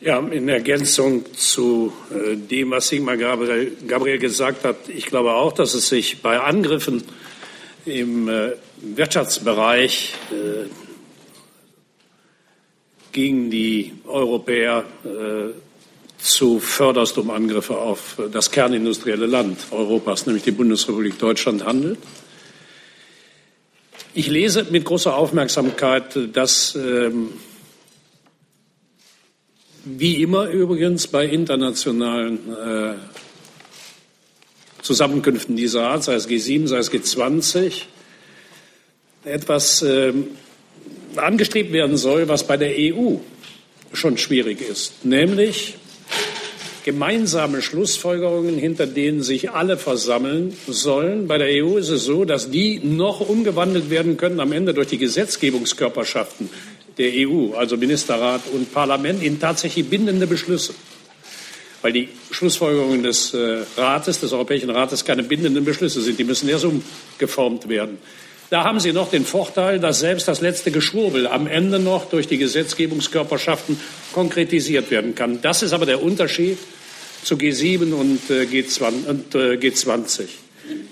Ja, in Ergänzung zu äh, dem, was Sigmar Gabriel, gesagt hat, ich glaube auch, dass es sich bei Angriffen im äh, Wirtschaftsbereich äh, gegen die Europäer zuvörderst um Angriffe auf das kernindustrielle Land Europas, nämlich die Bundesrepublik Deutschland, handelt. Ich lese mit großer Aufmerksamkeit, dass ähm, wie immer übrigens bei internationalen äh, Zusammenkünften dieser Art, sei es G7, sei es G20, etwas äh, angestrebt werden soll, was bei der EU schon schwierig ist, nämlich gemeinsame Schlussfolgerungen, hinter denen sich alle versammeln sollen. Bei der EU ist es so, dass die noch umgewandelt werden können am Ende durch die Gesetzgebungskörperschaften der EU, also Ministerrat und Parlament, in tatsächlich bindende Beschlüsse. Weil die Schlussfolgerungen des äh, Rates, des Europäischen Rates, keine bindenden Beschlüsse sind. Die müssen erst umgeformt werden. Da haben Sie noch den Vorteil, dass selbst das letzte Geschwurbel am Ende noch durch die Gesetzgebungskörperschaften konkretisiert werden kann. Das ist aber der Unterschied zu G7 und G20.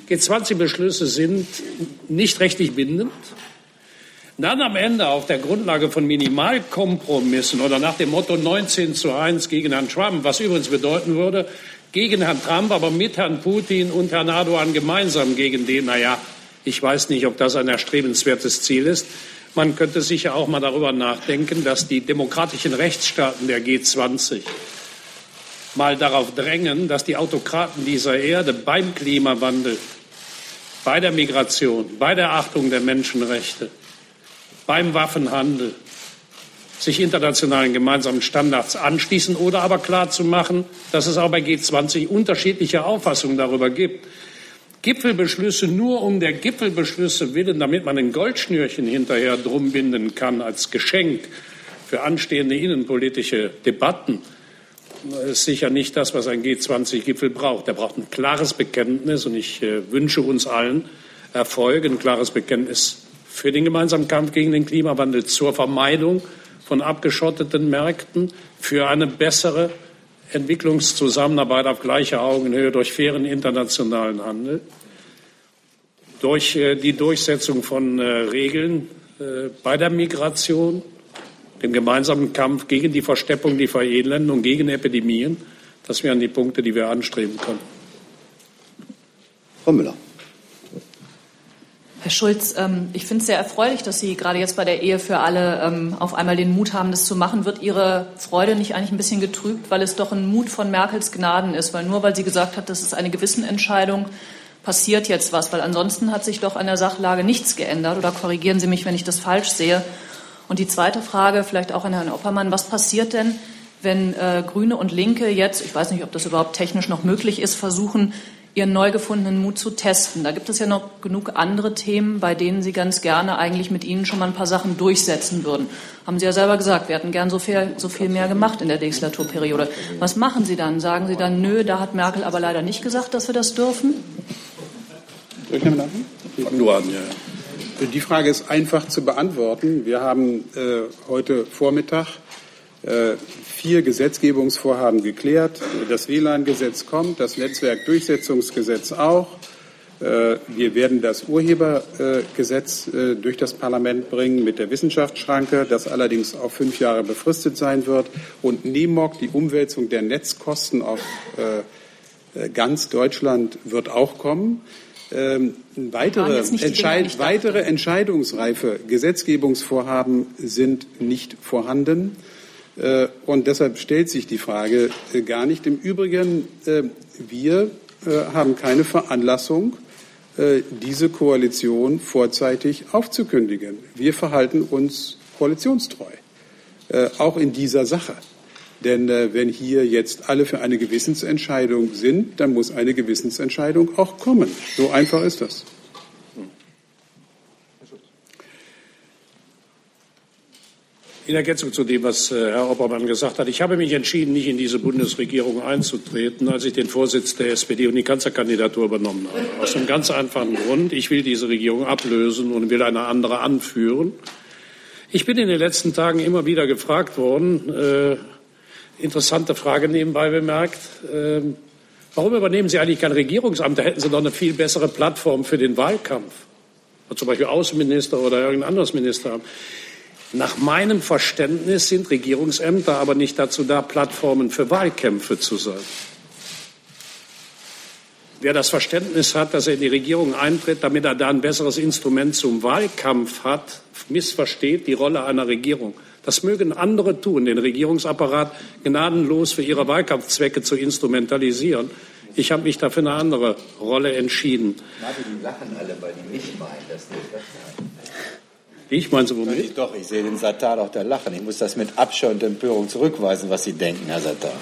G20-Beschlüsse sind nicht rechtlich bindend. Dann am Ende auf der Grundlage von Minimalkompromissen oder nach dem Motto 19 zu 1 gegen Herrn Trump, was übrigens bedeuten würde, gegen Herrn Trump, aber mit Herrn Putin und Herrn Erdogan gemeinsam gegen den, naja, ich weiß nicht, ob das ein erstrebenswertes Ziel ist. Man könnte sicher auch mal darüber nachdenken, dass die demokratischen Rechtsstaaten der G20 mal darauf drängen, dass die Autokraten dieser Erde beim Klimawandel, bei der Migration, bei der Achtung der Menschenrechte, beim Waffenhandel sich internationalen gemeinsamen Standards anschließen oder aber klar zu machen, dass es auch bei G20 unterschiedliche Auffassungen darüber gibt. Gipfelbeschlüsse nur um der Gipfelbeschlüsse willen, damit man ein Goldschnürchen hinterher drum binden kann als Geschenk für anstehende innenpolitische Debatten, ist sicher nicht das, was ein G20-Gipfel braucht. Er braucht ein klares Bekenntnis und ich äh, wünsche uns allen Erfolg, ein klares Bekenntnis für den gemeinsamen Kampf gegen den Klimawandel, zur Vermeidung von abgeschotteten Märkten, für eine bessere Entwicklungszusammenarbeit auf gleicher Augenhöhe durch fairen internationalen Handel, durch äh, die Durchsetzung von äh, Regeln bei der Migration, dem gemeinsamen Kampf gegen die Versteppung, die Verelendung, gegen Epidemien. Das wären die Punkte, die wir anstreben können. Frau Müller. Herr Schulz, ähm, ich finde es sehr erfreulich, dass Sie gerade jetzt bei der Ehe für alle ähm, auf einmal den Mut haben, das zu machen. Wird Ihre Freude nicht eigentlich ein bisschen getrübt, weil es doch ein Mut von Merkels Gnaden ist? Weil nur weil sie gesagt hat, das ist eine Gewissenentscheidung, passiert jetzt was. Weil ansonsten hat sich doch an der Sachlage nichts geändert. Oder korrigieren Sie mich, wenn ich das falsch sehe. Und die zweite Frage, vielleicht auch an Herrn Oppermann, was passiert denn, wenn äh, Grüne und Linke jetzt, ich weiß nicht, ob das überhaupt technisch noch möglich ist, versuchen, ihren neu gefundenen Mut zu testen. Da gibt es ja noch genug andere Themen, bei denen Sie ganz gerne eigentlich mit Ihnen schon mal ein paar Sachen durchsetzen würden. Haben Sie ja selber gesagt, wir hätten gern so viel, so viel mehr gemacht in der Legislaturperiode. Was machen Sie dann? Sagen Sie dann, nö, da hat Merkel aber leider nicht gesagt, dass wir das dürfen? Soll ich damit anfangen? Fang du an, ja. Die Frage ist einfach zu beantworten. Wir haben äh, heute Vormittag äh, vier Gesetzgebungsvorhaben geklärt. Das WLAN-Gesetz kommt, das Netzwerkdurchsetzungsgesetz auch. Äh, wir werden das Urhebergesetz äh, durch das Parlament bringen mit der Wissenschaftsschranke, das allerdings auf fünf Jahre befristet sein wird. Und NEMOC, die Umwälzung der Netzkosten auf äh, ganz Deutschland, wird auch kommen. Ähm, weitere, Entscheid weitere entscheidungsreife Gesetzgebungsvorhaben sind nicht vorhanden. Äh, und deshalb stellt sich die Frage äh, gar nicht. Im Übrigen, äh, wir haben keine Veranlassung, diese Koalition vorzeitig aufzukündigen. Wir verhalten uns koalitionstreu, auch in dieser Sache. Denn wenn hier jetzt alle für eine Gewissensentscheidung sind, dann muss eine Gewissensentscheidung auch kommen. So einfach ist das. In Ergänzung zu dem, was äh, Herr Oppermann gesagt hat, ich habe mich entschieden, nicht in diese Bundesregierung einzutreten, als ich den Vorsitz der SPD und die Kanzlerkandidatur übernommen habe. Aus einem ganz einfachen Grund. Ich will diese Regierung ablösen und will eine andere anführen. Ich bin in den letzten Tagen immer wieder gefragt worden, äh, interessante Frage nebenbei bemerkt. Ähm, warum übernehmen Sie eigentlich kein Regierungsamt? Da hätten Sie doch eine viel bessere Plattform für den Wahlkampf. Zum Beispiel Außenminister oder irgendein anderes Ministeramt. Nach meinem Verständnis sind Regierungsämter aber nicht dazu da, Plattformen für Wahlkämpfe zu sein. Wer das Verständnis hat, dass er in die Regierung eintritt, damit er da ein besseres Instrument zum Wahlkampf hat, missversteht die Rolle einer Regierung. Das mögen andere tun, den Regierungsapparat gnadenlos für ihre Wahlkampfzwecke zu instrumentalisieren. Ich habe mich dafür eine andere Rolle entschieden. Martin, die lachen alle, weil die mich meinen, das nicht das Ich meine Sie womit? Ich, doch, ich sehe den Satar doch da lachen. Ich muss das mit Abscheu und Empörung zurückweisen, was Sie denken, Herr Satar.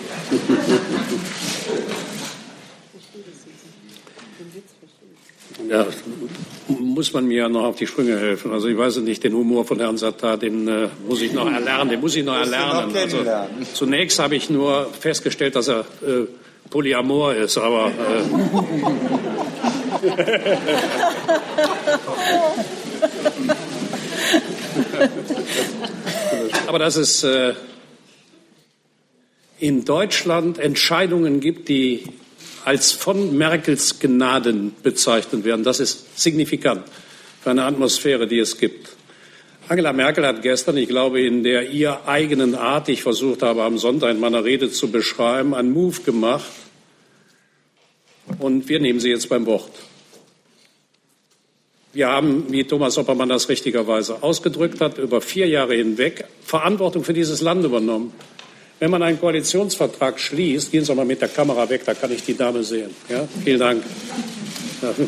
Ja, muss man mir ja noch auf die Sprünge helfen. Also ich weiß nicht, den Humor von Herrn Sattar, den äh, muss ich noch erlernen. Den muss ich noch erlernen. Also, zunächst habe ich nur festgestellt, dass er äh, Polyamor ist, aber äh, aber dass es äh, in Deutschland Entscheidungen gibt, die als von Merkels Gnaden bezeichnet werden. Das ist signifikant für eine Atmosphäre, die es gibt. Angela Merkel hat gestern, ich glaube, in der ihr eigenen Art, die ich versucht habe, am Sonntag in meiner Rede zu beschreiben, einen Move gemacht. Und wir nehmen sie jetzt beim Wort. Wir haben, wie Thomas Oppermann das richtigerweise ausgedrückt hat, über vier Jahre hinweg Verantwortung für dieses Land übernommen. Wenn man einen Koalitionsvertrag schließt, gehen Sie mal mit der Kamera weg, da kann ich die Dame sehen. Ja? Vielen Dank.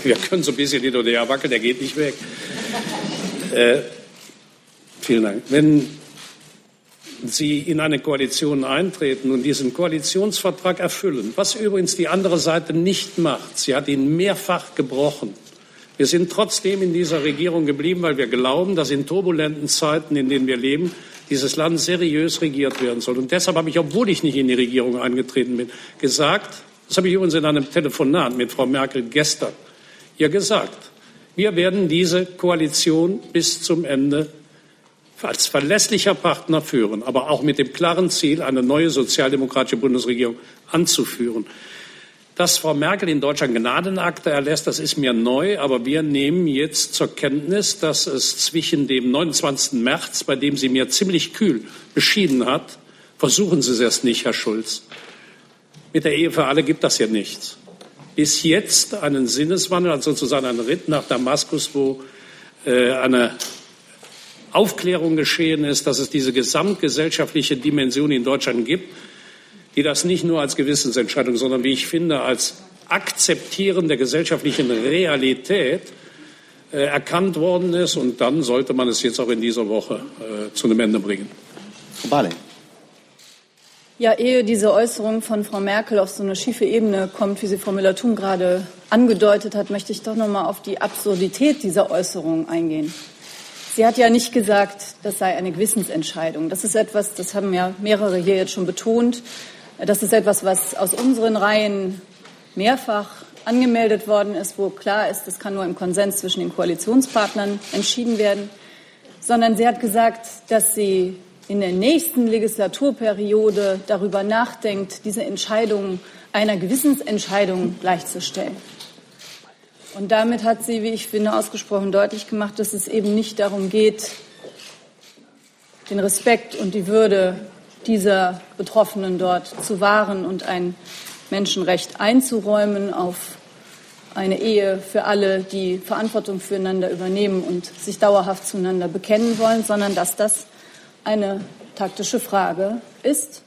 Wir können so ein bisschen hin und her wackeln, der geht nicht weg. Äh, vielen Dank. Wenn Sie in eine Koalition eintreten und diesen Koalitionsvertrag erfüllen, was übrigens die andere Seite nicht macht, sie hat ihn mehrfach gebrochen. Wir sind trotzdem in dieser Regierung geblieben, weil wir glauben, dass in turbulenten Zeiten, in denen wir leben, dieses Land seriös regiert werden soll. Und deshalb habe ich, obwohl ich nicht in die Regierung eingetreten bin, gesagt, das habe ich übrigens in einem Telefonat mit Frau Merkel gestern ihr gesagt, wir werden diese Koalition bis zum Ende als verlässlicher Partner führen, aber auch mit dem klaren Ziel, eine neue sozialdemokratische Bundesregierung anzuführen. Dass Frau Merkel in Deutschland Gnadenakte erlässt, das ist mir neu, aber wir nehmen jetzt zur Kenntnis, dass es zwischen dem 29. März, bei dem sie mir ziemlich kühl beschieden hat, versuchen Sie es erst nicht, Herr Schulz. Mit der Ehe für alle gibt das ja nichts. Bis jetzt einen Sinneswandel, also sozusagen einen Ritt nach Damaskus, wo äh, eine Aufklärung geschehen ist, dass es diese gesamtgesellschaftliche Dimension in Deutschland gibt die das nicht nur als Gewissensentscheidung, sondern wie ich finde, als Akzeptieren der gesellschaftlichen Realität äh, erkannt worden ist. Und dann sollte man es jetzt auch in dieser Woche äh, zu einem Ende bringen. Frau Barley. Ja, ehe diese Äußerung von Frau Merkel auf so eine schiefe Ebene kommt, wie sie Frau Müller-Thun gerade angedeutet hat, möchte ich doch noch mal auf die Absurdität dieser Äußerung eingehen. Sie hat ja nicht gesagt, das sei eine Gewissensentscheidung. Das ist etwas, das haben ja mehrere hier jetzt schon betont. Das ist etwas, was aus unseren Reihen mehrfach angemeldet worden ist, wo klar ist, das kann nur im Konsens zwischen den Koalitionspartnern entschieden werden, sondern sie hat gesagt, dass sie in der nächsten Legislaturperiode darüber nachdenkt, diese Entscheidung einer Gewissensentscheidung gleichzustellen. Und damit hat sie, wie ich finde, ausgesprochen deutlich gemacht, dass es eben nicht darum geht, den Respekt und die Würde dieser Betroffenen dort zu wahren und ein Menschenrecht einzuräumen auf eine Ehe für alle, die Verantwortung füreinander übernehmen und sich dauerhaft zueinander bekennen wollen, sondern dass das eine taktische Frage ist.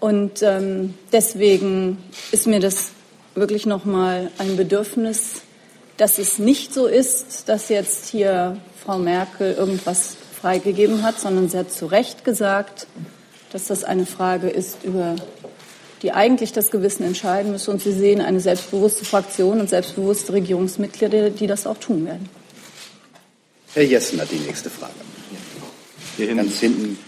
Und ähm, deswegen ist mir das wirklich noch mal ein Bedürfnis, dass es nicht so ist, dass jetzt hier Frau Merkel irgendwas freigegeben hat, sondern sie hat zu Recht gesagt, dass das eine Frage ist, über die eigentlich das Gewissen entscheiden müssen. Und Sie sehen eine selbstbewusste Fraktion und selbstbewusste Regierungsmitglieder, die das auch tun werden. Herr Jessen hat die nächste Frage. Hier hinten. Ganz hinten.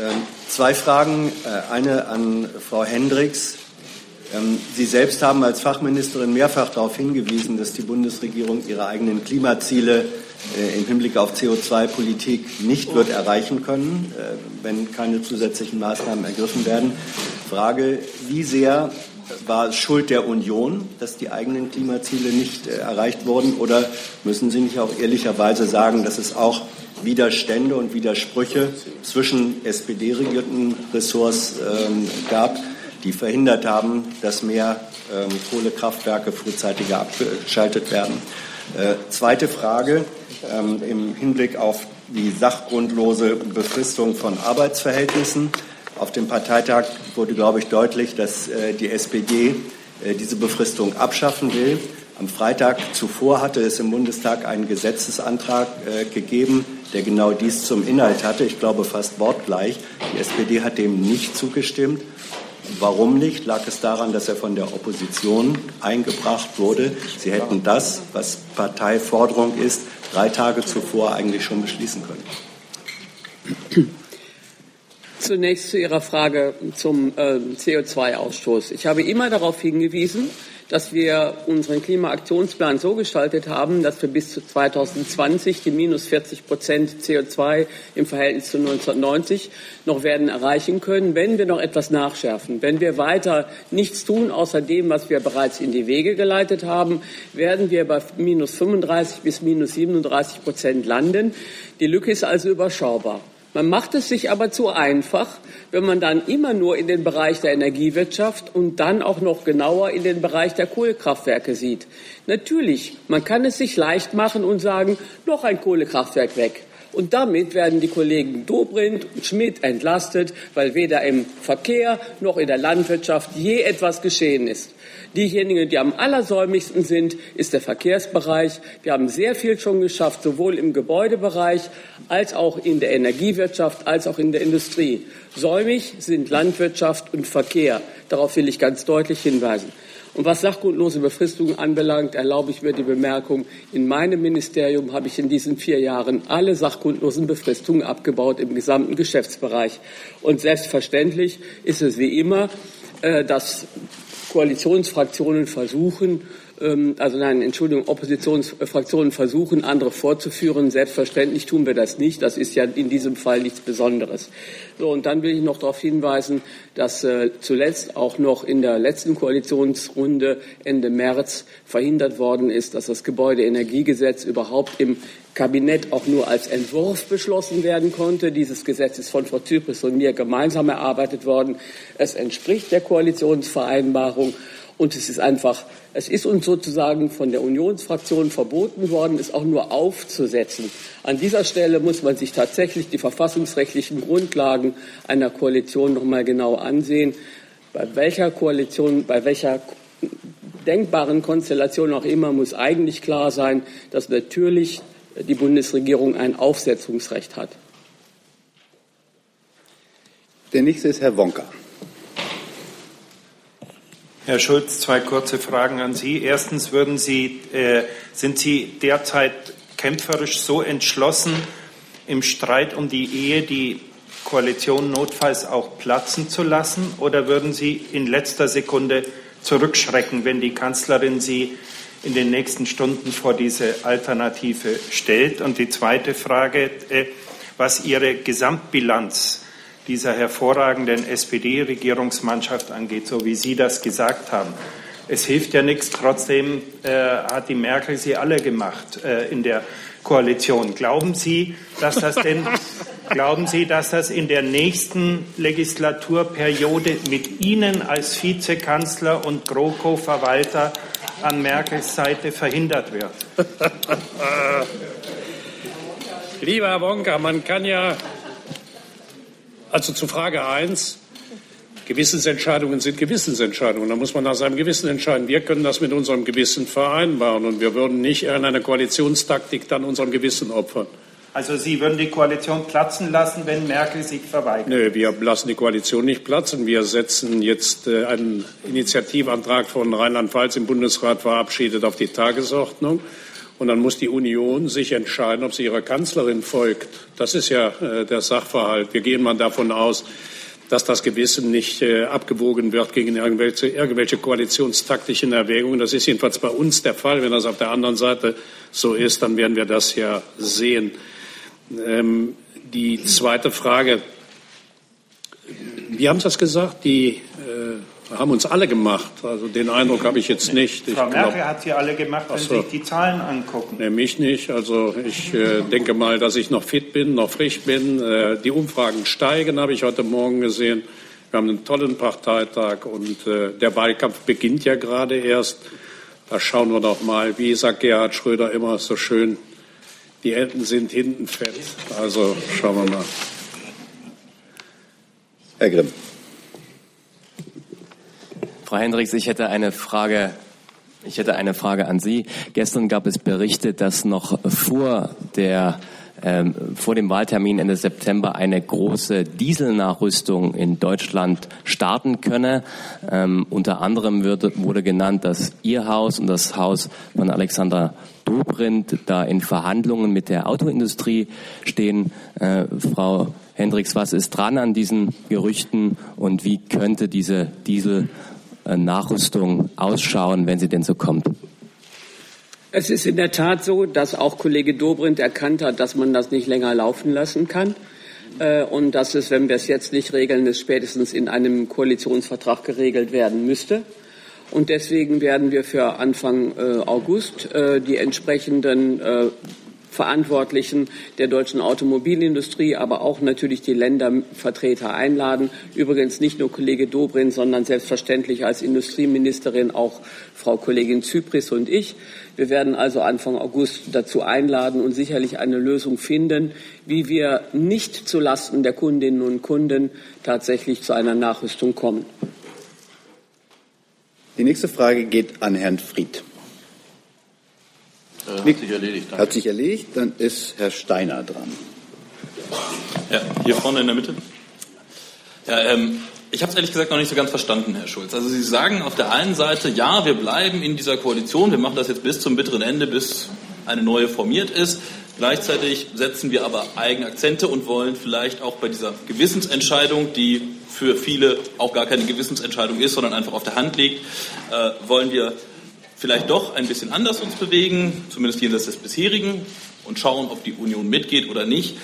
Ähm, zwei Fragen. Äh, eine an Frau Hendricks. Ähm, Sie selbst haben als Fachministerin mehrfach darauf hingewiesen, dass die Bundesregierung ihre eigenen Klimaziele im Hinblick auf CO2-Politik nicht wird erreichen können, äh, wenn keine zusätzlichen Maßnahmen ergriffen werden. Frage, wie sehr war es Schuld der Union, dass die eigenen Klimaziele nicht äh, erreicht wurden? Oder müssen Sie nicht auch ehrlicherweise sagen, dass es auch Widerstände und Widersprüche zwischen SPD-regierten Ressorts ähm, gab, die verhindert haben, dass mehr ähm, Kohlekraftwerke frühzeitiger abgeschaltet werden? Äh, zweite Frage ähm, im Hinblick auf die sachgrundlose Befristung von Arbeitsverhältnissen. Auf dem Parteitag wurde, glaube ich, deutlich, dass äh, die SPD äh, diese Befristung abschaffen will. Am Freitag zuvor hatte es im Bundestag einen Gesetzesantrag äh, gegeben, der genau dies zum Inhalt hatte. Ich glaube fast wortgleich. Die SPD hat dem nicht zugestimmt. Warum nicht? Lag es daran, dass er von der Opposition eingebracht wurde? Sie hätten das, was Parteiforderung ist, drei Tage zuvor eigentlich schon beschließen können. Zunächst zu Ihrer Frage zum äh, CO2-Ausstoß. Ich habe immer darauf hingewiesen, dass wir unseren Klimaaktionsplan so gestaltet haben, dass wir bis zu 2020 die minus 40 Prozent CO2 im Verhältnis zu 1990 noch werden erreichen können, wenn wir noch etwas nachschärfen. Wenn wir weiter nichts tun, außer dem, was wir bereits in die Wege geleitet haben, werden wir bei minus 35 bis minus 37 Prozent landen. Die Lücke ist also überschaubar. Man macht es sich aber zu einfach, wenn man dann immer nur in den Bereich der Energiewirtschaft und dann auch noch genauer in den Bereich der Kohlekraftwerke sieht. Natürlich, man kann es sich leicht machen und sagen, noch ein Kohlekraftwerk weg. Und damit werden die Kollegen Dobrindt und Schmidt entlastet, weil weder im Verkehr noch in der Landwirtschaft je etwas geschehen ist. Diejenigen, die am allersäumigsten sind, ist der Verkehrsbereich. Wir haben sehr viel schon geschafft, sowohl im Gebäudebereich als auch in der Energiewirtschaft, als auch in der Industrie. Säumig sind Landwirtschaft und Verkehr. Darauf will ich ganz deutlich hinweisen. Und was sachgrundlose Befristungen anbelangt, erlaube ich mir die Bemerkung, in meinem Ministerium habe ich in diesen vier Jahren alle sachgrundlosen Befristungen abgebaut im gesamten Geschäftsbereich. Und selbstverständlich ist es wie immer, äh, dass Koalitionsfraktionen versuchen, also nein, Entschuldigung, Oppositionsfraktionen versuchen, andere vorzuführen. Selbstverständlich tun wir das nicht. Das ist ja in diesem Fall nichts Besonderes. So, und dann will ich noch darauf hinweisen, dass äh, zuletzt auch noch in der letzten Koalitionsrunde Ende März verhindert worden ist, dass das Gebäudeenergiegesetz überhaupt im Kabinett auch nur als Entwurf beschlossen werden konnte. Dieses Gesetz ist von Frau Zypris und mir gemeinsam erarbeitet worden. Es entspricht der Koalitionsvereinbarung und es ist einfach, es ist uns sozusagen von der Unionsfraktion verboten worden, es auch nur aufzusetzen. An dieser Stelle muss man sich tatsächlich die verfassungsrechtlichen Grundlagen einer Koalition noch mal genau ansehen. Bei welcher Koalition, bei welcher denkbaren Konstellation auch immer muss eigentlich klar sein, dass natürlich die Bundesregierung ein Aufsetzungsrecht hat. Der nächste ist Herr Wonka. Herr Schulz, zwei kurze Fragen an Sie. Erstens würden Sie, äh, sind Sie derzeit kämpferisch so entschlossen, im Streit um die Ehe die Koalition notfalls auch platzen zu lassen? Oder würden Sie in letzter Sekunde zurückschrecken, wenn die Kanzlerin Sie in den nächsten Stunden vor diese Alternative stellt. Und die zweite Frage, äh, was Ihre Gesamtbilanz dieser hervorragenden SPD-Regierungsmannschaft angeht, so wie Sie das gesagt haben. Es hilft ja nichts, trotzdem äh, hat die Merkel sie alle gemacht äh, in der Koalition. Glauben Sie, dass das denn, glauben Sie, dass das in der nächsten Legislaturperiode mit Ihnen als Vizekanzler und GroKo-Verwalter an Merkels Seite verhindert wird. Lieber Herr Wonka, man kann ja, also zu Frage 1, Gewissensentscheidungen sind Gewissensentscheidungen. Da muss man nach seinem Gewissen entscheiden. Wir können das mit unserem Gewissen vereinbaren und wir würden nicht in einer Koalitionstaktik dann unserem Gewissen opfern. Also Sie würden die Koalition platzen lassen, wenn Merkel sich verweigert? Nö, wir lassen die Koalition nicht platzen. Wir setzen jetzt äh, einen Initiativantrag von Rheinland-Pfalz im Bundesrat verabschiedet auf die Tagesordnung. Und dann muss die Union sich entscheiden, ob sie ihrer Kanzlerin folgt. Das ist ja äh, der Sachverhalt. Wir gehen mal davon aus, dass das Gewissen nicht äh, abgewogen wird gegen irgendwelche, irgendwelche koalitionstaktischen Erwägungen. Das ist jedenfalls bei uns der Fall. Wenn das auf der anderen Seite so ist, dann werden wir das ja sehen. Ähm, die zweite Frage. Wie haben Sie das gesagt? Die äh, haben uns alle gemacht. Also den Eindruck habe ich jetzt nicht. Frau Merkel glaub, hat sie alle gemacht, wenn Sie sich die Zahlen angucken. Nee, mich nicht. Also ich äh, denke mal, dass ich noch fit bin, noch frisch bin. Äh, die Umfragen steigen, habe ich heute Morgen gesehen. Wir haben einen tollen Parteitag und äh, der Wahlkampf beginnt ja gerade erst. Da schauen wir doch mal, wie sagt Gerhard Schröder immer so schön, die Enten sind hinten fett. Also schauen wir mal. Herr Grimm. Frau Hendricks, ich hätte eine Frage. Ich hätte eine Frage an Sie. Gestern gab es Berichte, dass noch vor der ähm, vor dem Wahltermin Ende September eine große Dieselnachrüstung in Deutschland starten könne. Ähm, unter anderem würde, wurde genannt, dass Ihr Haus und das Haus von Alexander Dobrindt da in Verhandlungen mit der Autoindustrie stehen. Äh, Frau Hendricks, was ist dran an diesen Gerüchten und wie könnte diese Diesel-Nachrüstung ausschauen, wenn sie denn so kommt? Es ist in der Tat so, dass auch Kollege Dobrindt erkannt hat, dass man das nicht länger laufen lassen kann. Äh, und dass es, wenn wir es jetzt nicht regeln, es spätestens in einem Koalitionsvertrag geregelt werden müsste. Und deswegen werden wir für Anfang äh, August äh, die entsprechenden Verantwortlichen der deutschen Automobilindustrie, aber auch natürlich die Ländervertreter einladen. Übrigens nicht nur Kollege Dobrindt, sondern selbstverständlich als Industrieministerin auch Frau Kollegin Zypris und ich. Wir werden also Anfang August dazu einladen und sicherlich eine Lösung finden, wie wir nicht zulasten der Kundinnen und Kunden tatsächlich zu einer Nachrüstung kommen. Die nächste Frage geht an Herrn Fried. Äh, hat sich erledigt. Danke. Hat sich erledigt. Dann ist Herr Steiner dran. Ja, hier vorne in der Mitte. Ja, ähm, ich habe es ehrlich gesagt noch nicht so ganz verstanden, Herr Schulz. Also Sie sagen auf der einen Seite, ja, wir bleiben in dieser Koalition, wir machen das jetzt bis zum bitteren Ende, bis eine neue formiert ist. Gleichzeitig setzen wir aber eigene Akzente und wollen vielleicht auch bei dieser Gewissensentscheidung, die für viele auch gar keine Gewissensentscheidung ist, sondern einfach auf der Hand liegt, äh, wollen wir vielleicht doch ein bisschen anders uns bewegen, zumindest jenseits des bisherigen, und schauen, ob die Union mitgeht oder nicht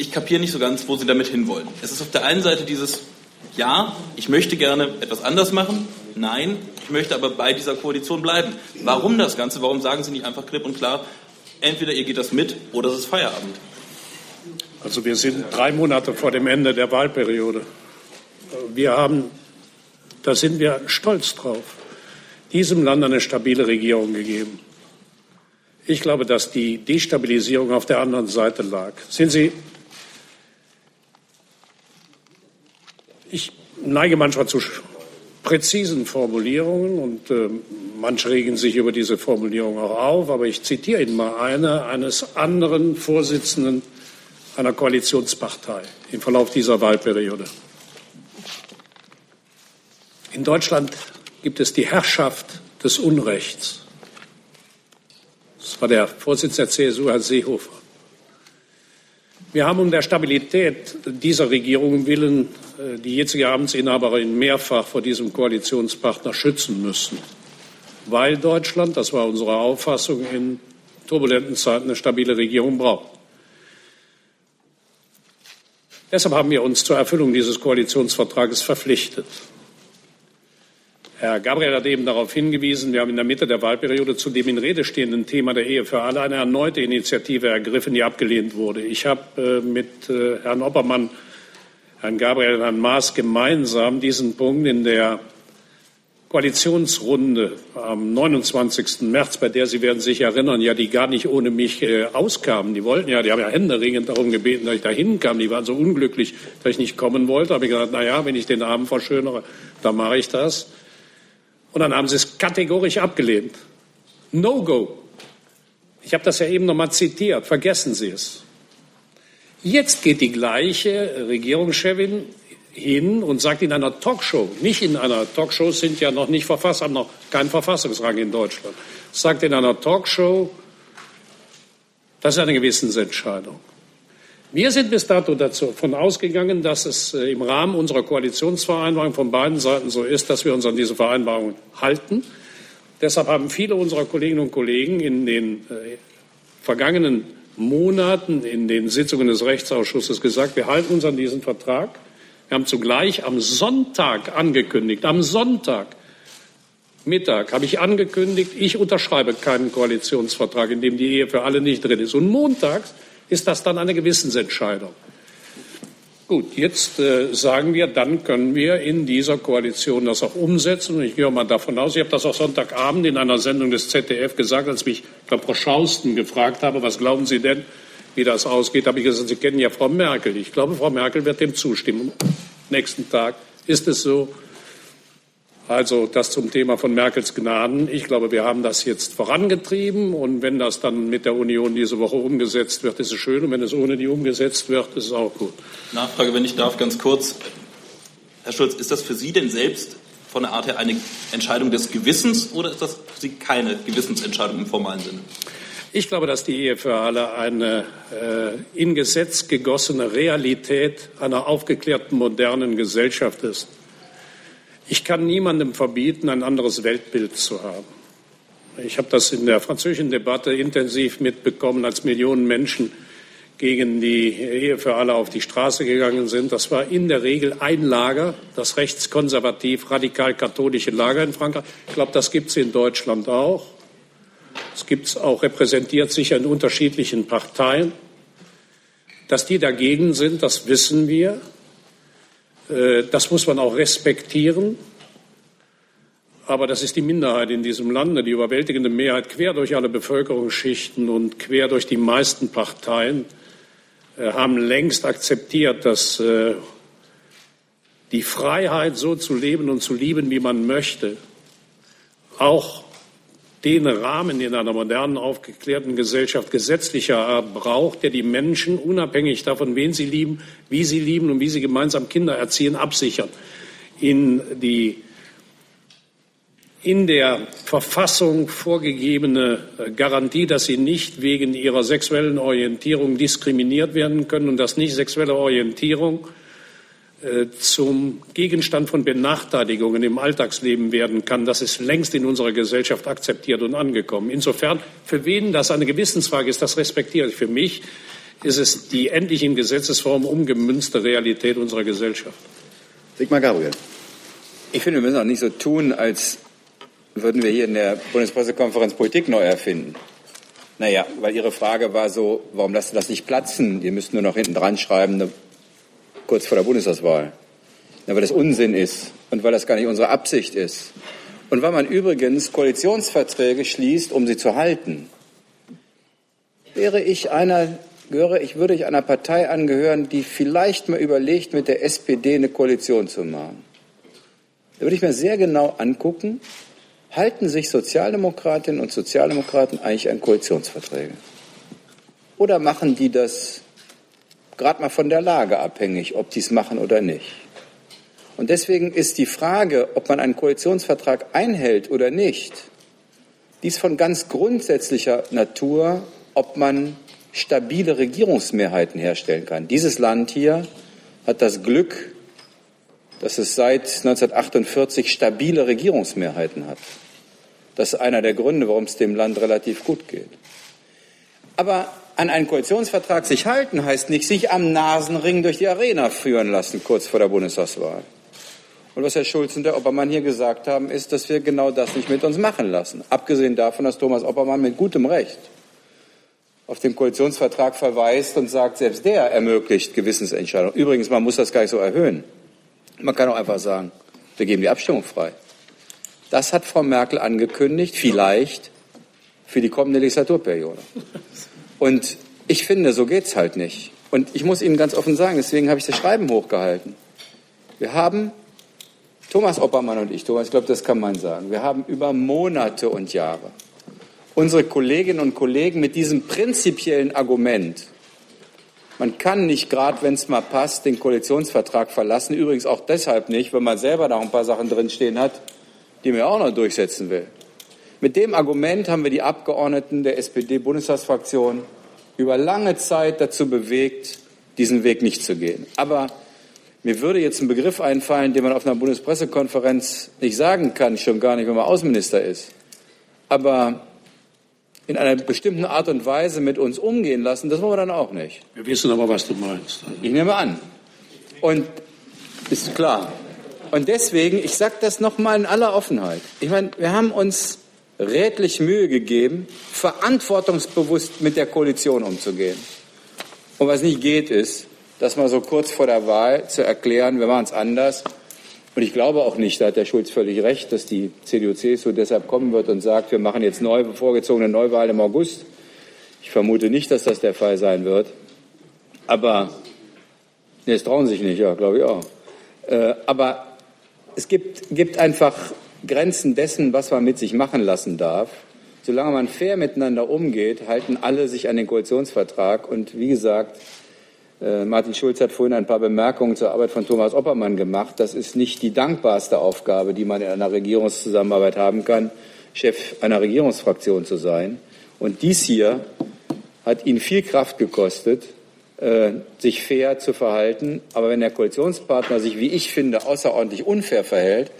ich kapiere nicht so ganz, wo Sie damit hinwollen. Es ist auf der einen Seite dieses, ja, ich möchte gerne etwas anders machen, nein, ich möchte aber bei dieser Koalition bleiben. Warum das Ganze? Warum sagen Sie nicht einfach klipp und klar, entweder ihr geht das mit oder es ist Feierabend? Also wir sind drei Monate vor dem Ende der Wahlperiode. Wir haben, da sind wir stolz drauf, diesem Land eine stabile Regierung gegeben. Ich glaube, dass die Destabilisierung auf der anderen Seite lag. Sind Sie Ich neige manchmal zu präzisen Formulierungen und äh, manche regen sich über diese Formulierung auch auf, aber ich zitiere Ihnen mal eine eines anderen Vorsitzenden einer Koalitionspartei im Verlauf dieser Wahlperiode. In Deutschland gibt es die Herrschaft des Unrechts. Das war der Vorsitzende der CSU, Herr Seehofer. Wir haben um der Stabilität dieser Regierung willen äh, die jetzige Amtsinhaberin mehrfach vor diesem Koalitionspartner schützen müssen, weil Deutschland, das war unsere Auffassung, in turbulenten Zeiten eine stabile Regierung braucht. Deshalb haben wir uns zur Erfüllung dieses Koalitionsvertrages verpflichtet. Herr Gabriel hat eben darauf hingewiesen, wir haben in der Mitte der Wahlperiode zu dem in Rede stehenden Thema der Ehe für alle eine erneute Initiative ergriffen, die abgelehnt wurde. Ich habe äh, mit äh, Herrn Oppermann, Herrn Gabriel und Herrn Maas gemeinsam diesen Punkt in der Koalitionsrunde am 29. März, bei der Sie werden sich erinnern, ja, die gar nicht ohne mich äh, auskamen. Die wollten ja, die haben ja händeringend darum gebeten, dass ich da hinkam. Die waren so unglücklich, dass ich nicht kommen wollte. Habe ich gesagt, na ja, wenn ich den Abend verschönere, dann mache ich das. Und dann haben sie es kategorisch abgelehnt. No go. Ich habe das ja eben noch mal zitiert. Vergessen Sie es. Jetzt geht die gleiche Regierungschefin hin und sagt in einer Talkshow, nicht in einer Talkshow, sind ja noch nicht Verfasser, haben noch keinen Verfassungsrang in Deutschland, sagt in einer Talkshow, das ist eine Gewissensentscheidung. Wir sind bis dato davon ausgegangen, dass es äh, im Rahmen unserer Koalitionsvereinbarung von beiden Seiten so ist, dass wir uns an diese Vereinbarung halten. Deshalb haben viele unserer Kolleginnen und Kollegen in den äh, vergangenen Monaten in den Sitzungen des Rechtsausschusses gesagt, wir halten uns an diesen Vertrag. Wir haben zugleich am Sonntag angekündigt, am Sonntag Mittag habe ich angekündigt, ich unterschreibe keinen Koalitionsvertrag, in dem die Ehe für alle nicht drin ist. Und montags ist das dann eine Gewissensentscheidung. Gut, jetzt äh, sagen wir, dann können wir in dieser Koalition das auch umsetzen. Und ich gehe mal davon aus, ich habe das auch Sonntagabend in einer Sendung des ZDF gesagt, als mich Frau Schausten gefragt habe, was glauben Sie denn, wie das ausgeht, habe ich gesagt, Sie kennen ja Frau Merkel. Ich glaube, Frau Merkel wird dem zustimmen. Am nächsten Tag ist es so, also das zum Thema von Merkels Gnaden. Ich glaube, wir haben das jetzt vorangetrieben. Und wenn das dann mit der Union diese Woche umgesetzt wird, ist es schön. Und wenn es ohne die umgesetzt wird, ist es auch gut. Nachfrage, wenn ich darf, ganz kurz. Herr Schulz, ist das für Sie denn selbst von der Art her eine Entscheidung des Gewissens oder ist das für Sie keine Gewissensentscheidung im formalen Sinne? Ich glaube, dass die Ehe für alle eine äh, in Gesetz gegossene Realität einer aufgeklärten modernen Gesellschaft ist. Ich kann niemandem verbieten, ein anderes Weltbild zu haben. Ich habe das in der französischen Debatte intensiv mitbekommen, als Millionen Menschen gegen die Ehe für alle auf die Straße gegangen sind. Das war in der Regel ein Lager, das rechtskonservativ radikal-katholische Lager in Frankreich. Ich glaube, das gibt es in Deutschland auch. Es gibt es auch repräsentiert sicher in unterschiedlichen Parteien. Dass die dagegen sind, das wissen wir. Äh, das muss man auch respektieren. Aber das ist die Minderheit in diesem Lande. Die überwältigende Mehrheit quer durch alle Bevölkerungsschichten und quer durch die meisten Parteien äh, haben längst akzeptiert, dass äh, die Freiheit, so zu leben und zu lieben, wie man möchte, auch den Rahmen in einer modernen, aufgeklärten Gesellschaft gesetzlicher Art braucht, der die Menschen unabhängig davon, wen sie lieben, wie sie lieben und wie sie gemeinsam Kinder erziehen, absichern. In die in der Verfassung vorgegebene Garantie, dass sie nicht wegen ihrer sexuellen Orientierung diskriminiert werden können und dass nicht sexuelle Orientierung äh, zum Gegenstand von Benachteiligungen im Alltagsleben werden kann, das ist längst in unserer Gesellschaft akzeptiert und angekommen. Insofern, für wen das eine Gewissensfrage ist, das respektiere ich. Für mich ist es die endlich in Gesetzesform umgemünzte Realität unserer Gesellschaft. Sigmar Gabriel. Ich finde, wir müssen auch nicht so tun, als würden wir hier in der Bundespressekonferenz Politik neu erfinden. Naja, weil Ihre Frage war so, warum lassen Sie das nicht platzen? Wir müssten nur noch hinten dran schreiben, eine kurz vor der Bundestagswahl. Ja, weil das Unsinn ist und weil das gar nicht unsere Absicht ist. Und weil man übrigens Koalitionsverträge schließt, um sie zu halten. Wäre ich einer, gehöre ich, würde ich einer Partei angehören, die vielleicht mal überlegt, mit der SPD eine Koalition zu machen. Da würde ich mir sehr genau angucken, halten sich Sozialdemokratinnen und Sozialdemokraten eigentlich an Koalitionsverträge? Oder machen die das gerade mal von der Lage abhängig, ob die es machen oder nicht. Und deswegen ist die Frage, ob man einen Koalitionsvertrag einhält oder nicht, dies von ganz grundsätzlicher Natur, ob man stabile Regierungsmehrheiten herstellen kann. Dieses Land hier hat das Glück, dass es seit 1948 stabile Regierungsmehrheiten hat. Das ist einer der Gründe, warum es dem Land relativ gut geht. Aber an einen Koalitionsvertrag sich halten heißt nicht sich am Nasenring durch die Arena führen lassen, kurz vor der Bundestagswahl. Und was Herr Schulz und der Oppermann hier gesagt haben, ist, dass wir genau das nicht mit uns machen lassen. Abgesehen davon, dass Thomas Oppermann mit gutem Recht auf den Koalitionsvertrag verweist und sagt, selbst der ermöglicht Gewissensentscheidungen. Übrigens, man muss das gar nicht so erhöhen. Man kann auch einfach sagen, wir geben die Abstimmung frei. Das hat Frau Merkel angekündigt, vielleicht für die kommende Legislaturperiode. Und ich finde, so geht's halt nicht. Und ich muss Ihnen ganz offen sagen, deswegen habe ich das Schreiben hochgehalten. Wir haben, Thomas Oppermann und ich, Thomas, ich glaube, das kann man sagen, wir haben über Monate und Jahre unsere Kolleginnen und Kollegen mit diesem prinzipiellen Argument, man kann nicht, gerade wenn es mal passt, den Koalitionsvertrag verlassen. Übrigens auch deshalb nicht, wenn man selber noch ein paar Sachen drinstehen hat, die man auch noch durchsetzen will. Mit dem Argument haben wir die Abgeordneten der SPD-Bundestagsfraktion über lange Zeit dazu bewegt, diesen Weg nicht zu gehen. Aber mir würde jetzt ein Begriff einfallen, den man auf einer Bundespressekonferenz nicht sagen kann, schon gar nicht, wenn man Außenminister ist. Aber in einer bestimmten Art und Weise mit uns umgehen lassen, das wollen wir dann auch nicht. Wir wissen aber, was du meinst. Ich nehme an. Und ist klar. Und deswegen, ich sage das nochmal in aller Offenheit. Ich meine, wir haben uns redlich Mühe gegeben, verantwortungsbewusst mit der Koalition umzugehen. Und was nicht geht, ist, das mal so kurz vor der Wahl zu erklären, wir machen es anders. Und ich glaube auch nicht, da hat der Schulz völlig recht, dass die CDU-CSU deshalb kommen wird und sagt, wir machen jetzt neu, vorgezogene Neuwahl im August. Ich vermute nicht, dass das der Fall sein wird. Aber nee, es trauen sich nicht, ja, glaube ich auch. Äh, aber es gibt, gibt einfach Grenzen dessen, was man mit sich machen lassen darf. Solange man fair miteinander umgeht, halten alle sich an den Koalitionsvertrag. Und wie gesagt, äh, Martin Schulz hat vorhin ein paar Bemerkungen zur Arbeit von Thomas Oppermann gemacht. Das ist nicht die dankbarste Aufgabe, die man in einer Regierungszusammenarbeit haben kann, Chef einer Regierungsfraktion zu sein. Und dies hier hat ihn viel Kraft gekostet, äh, sich fair zu verhalten. Aber wenn der Koalitionspartner sich, wie ich finde, außerordentlich unfair verhält,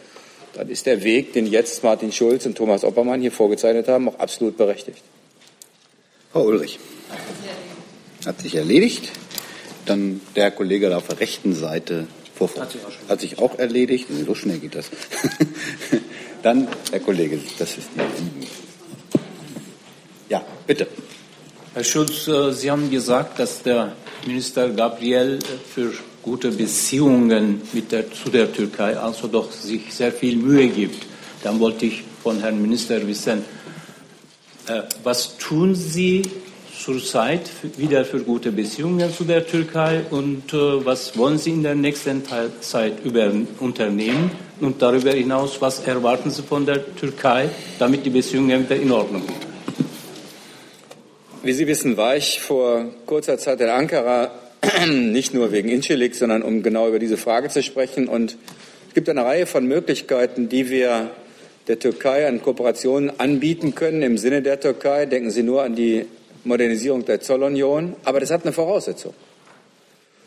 dann ist der Weg, den jetzt Martin Schulz und Thomas Oppermann hier vorgezeichnet haben, auch absolut berechtigt. Frau Ulrich. Hat sich erledigt. Dann der Kollege da auf der rechten Seite vor, hat, sich hat sich auch erledigt. So schnell geht das. Dann der Kollege, das ist die. Ja, bitte. Herr Schulz, äh, Sie haben gesagt, dass der Minister Gabriel für gute Beziehungen mit der, zu der Türkei also doch sich sehr viel Mühe gibt. Dann wollte ich von Herrn Minister wissen, äh, was tun Sie zurzeit wieder für gute Beziehungen zu der Türkei und äh, was wollen Sie in der nächsten Zeit über, unternehmen? Und darüber hinaus, was erwarten Sie von der Türkei, damit die Beziehungen wieder in Ordnung sind? Wie Sie wissen, war ich vor kurzer Zeit in Ankara, nicht nur wegen Incelik, sondern um genau über diese Frage zu sprechen. Und es gibt eine Reihe von Möglichkeiten, die wir der Türkei an Kooperationen anbieten können im Sinne der Türkei. Denken Sie nur an die Modernisierung der Zollunion. Aber das hat eine Voraussetzung.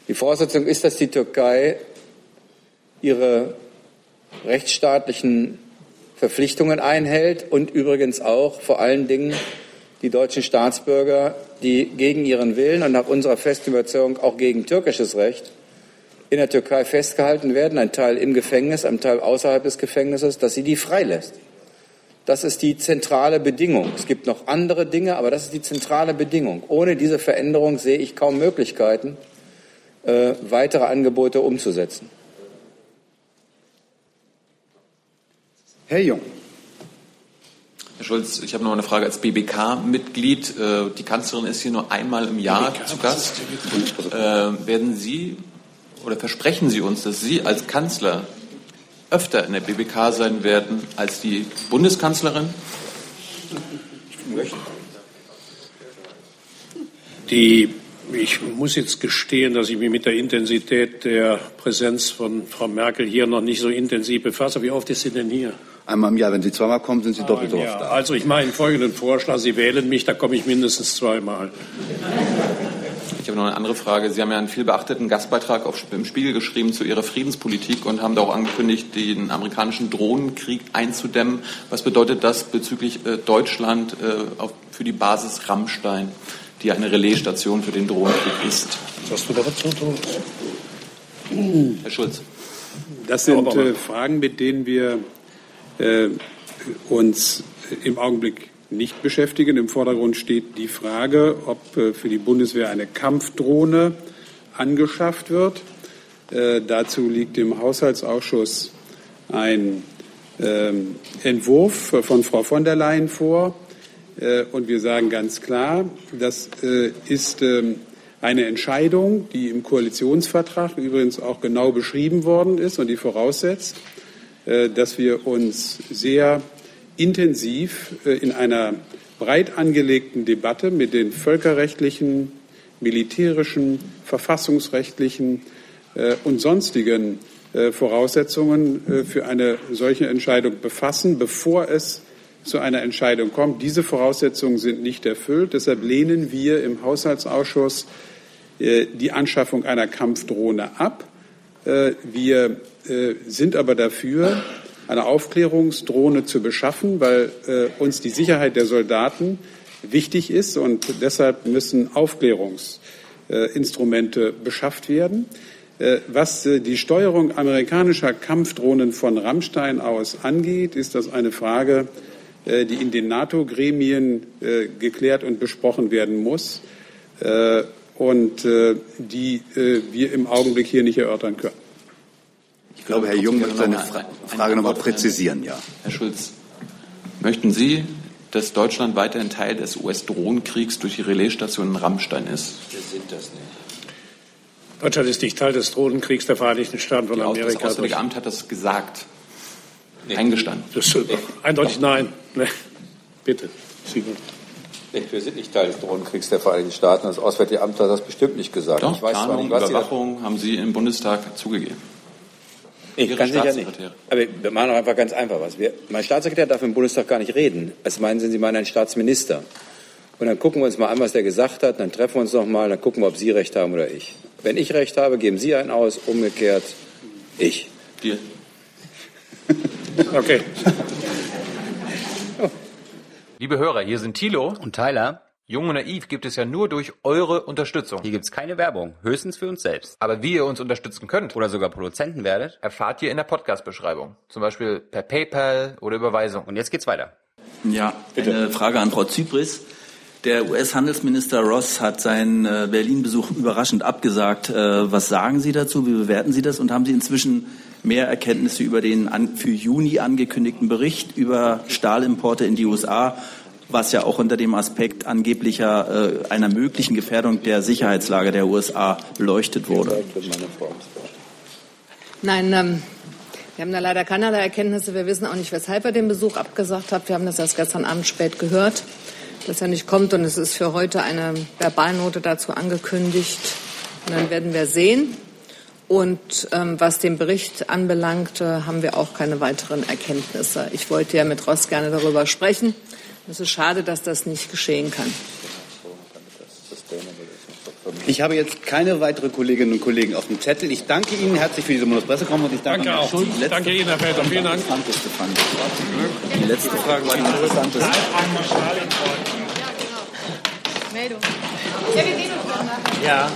Die Voraussetzung ist, dass die Türkei ihre rechtsstaatlichen Verpflichtungen einhält und übrigens auch vor allen Dingen die deutschen Staatsbürger, die gegen ihren Willen und nach unserer festen Überzeugung auch gegen türkisches Recht in der Türkei festgehalten werden, ein Teil im Gefängnis, ein Teil außerhalb des Gefängnisses, dass sie die freilässt. Das ist die zentrale Bedingung. Es gibt noch andere Dinge, aber das ist die zentrale Bedingung. Ohne diese Veränderung sehe ich kaum Möglichkeiten, äh, weitere Angebote umzusetzen. Herr Jung. Herr Schulz, ich habe noch eine Frage als BBK-Mitglied. Äh, die Kanzlerin ist hier nur einmal im Jahr BBK, zu Gast. Äh, werden Sie oder versprechen Sie uns, dass Sie als Kanzler öfter in der BBK sein werden als die Bundeskanzlerin? Die, ich muss jetzt gestehen, dass ich mich mit der Intensität der Präsenz von Frau Merkel hier noch nicht so intensiv befasse. Wie oft ist sie denn hier? Einmal im Jahr. Wenn Sie zweimal kommen, sind Sie doppelt so oft da. Also ich mache Ihnen folgenden Vorschlag. Sie wählen mich, da komme ich mindestens zweimal. Ich habe noch eine andere Frage. Sie haben ja einen viel beachteten Gastbeitrag auf, im Spiegel geschrieben zu Ihrer Friedenspolitik und haben da auch angekündigt, den amerikanischen Drohnenkrieg einzudämmen. Was bedeutet das bezüglich äh, Deutschland äh, auf, für die Basis Rammstein, die eine Relaisstation für den Drohnenkrieg ist? Was hast du dazu tun? Herr Schulz. Das sind äh, Fragen, mit denen wir äh, uns im Augenblick nicht beschäftigen. Im Vordergrund steht die Frage, ob äh, für die Bundeswehr eine Kampfdrohne angeschafft wird. Äh, dazu liegt im Haushaltsausschuss ein ähm, Entwurf von Frau von der Leyen vor. Äh, und wir sagen ganz klar, das äh, ist ähm, eine Entscheidung, die im Koalitionsvertrag übrigens auch genau beschrieben worden ist und die voraussetzt, äh, dass wir uns sehr intensiv in einer breit angelegten Debatte mit den völkerrechtlichen, militärischen, verfassungsrechtlichen und sonstigen Voraussetzungen für eine solche Entscheidung befassen, bevor es zu einer Entscheidung kommt. Diese Voraussetzungen sind nicht erfüllt. Deshalb lehnen wir im Haushaltsausschuss die Anschaffung einer Kampfdrohne ab. Wir sind aber dafür, eine Aufklärungsdrohne zu beschaffen, weil uns die Sicherheit der Soldaten wichtig ist und deshalb müssen Aufklärungsinstrumente beschafft werden. Was die Steuerung amerikanischer Kampfdrohnen von Rammstein aus angeht, ist das eine Frage, die in den NATO-Gremien geklärt und besprochen werden muss und die wir im Augenblick hier nicht erörtern können. Ich glaube, Herr Jung wird seine Frage noch mal präzisieren. Ja. Herr Schulz, möchten Sie, dass Deutschland weiterhin Teil des US-Drohnenkriegs durch die Relaisstation in Rammstein ist? Wir sind das nicht. Deutschland ist nicht Teil des Drohnenkriegs der Vereinigten Staaten von Amerika. Das Auswärtige Amt hat das gesagt. Nee. Eingestanden. Das ist eindeutig nein. Nee. Bitte. Simon. Nee, wir sind nicht Teil des Drohnenkriegs der Vereinigten Staaten. Das Auswärtige Amt hat das bestimmt nicht gesagt. Doch, ich weiß Planung, nicht, was Überwachung haben Sie im Bundestag zugegeben. Ich Ihre kann sicher nicht. Aber wir machen doch einfach ganz einfach was. Wir, mein Staatssekretär darf im Bundestag gar nicht reden. Es meinen Sie, Sie meinen einen Staatsminister. Und dann gucken wir uns mal an, was der gesagt hat. Dann treffen wir uns noch mal. Dann gucken wir, ob Sie recht haben oder ich. Wenn ich recht habe, geben Sie einen aus. Umgekehrt ich. Dir. Okay. Liebe Hörer, hier sind Thilo und Tyler. Jung und naiv gibt es ja nur durch eure Unterstützung. Hier gibt es keine Werbung, höchstens für uns selbst. Aber wie ihr uns unterstützen könnt oder sogar Produzenten werdet, erfahrt ihr in der Podcast-Beschreibung. Zum Beispiel per PayPal oder Überweisung. Und jetzt geht's weiter. Ja, Bitte. eine Frage an Frau Zypris. Der US-Handelsminister Ross hat seinen äh, Berlin-Besuch überraschend abgesagt. Äh, was sagen Sie dazu? Wie bewerten Sie das? Und haben Sie inzwischen mehr Erkenntnisse über den für Juni angekündigten Bericht über Stahlimporte in die USA, was ja auch unter dem Aspekt angeblicher äh, einer möglichen Gefährdung der Sicherheitslage der USA beleuchtet wurde? Nein, ähm, wir haben da leider keinerlei Erkenntnisse. Wir wissen auch nicht, weshalb er den Besuch abgesagt hat. Wir haben das erst gestern Abend spät gehört dass er nicht kommt. Und es ist für heute eine Verbalnote dazu angekündigt. Und dann werden wir sehen. Und ähm, was den Bericht anbelangt, äh, haben wir auch keine weiteren Erkenntnisse. Ich wollte ja mit Ross gerne darüber sprechen. Es ist schade, dass das nicht geschehen kann. Ich habe jetzt keine weiteren Kolleginnen und Kollegen auf dem Zettel. Ich danke Ihnen herzlich für diese Bundespressekonferenz. Ich danke, danke auch. Schulz. Letzte danke Ihnen, Herr Felter. Vielen Dank. Die letzte Frage war die interessanteste. Meldung. Ja.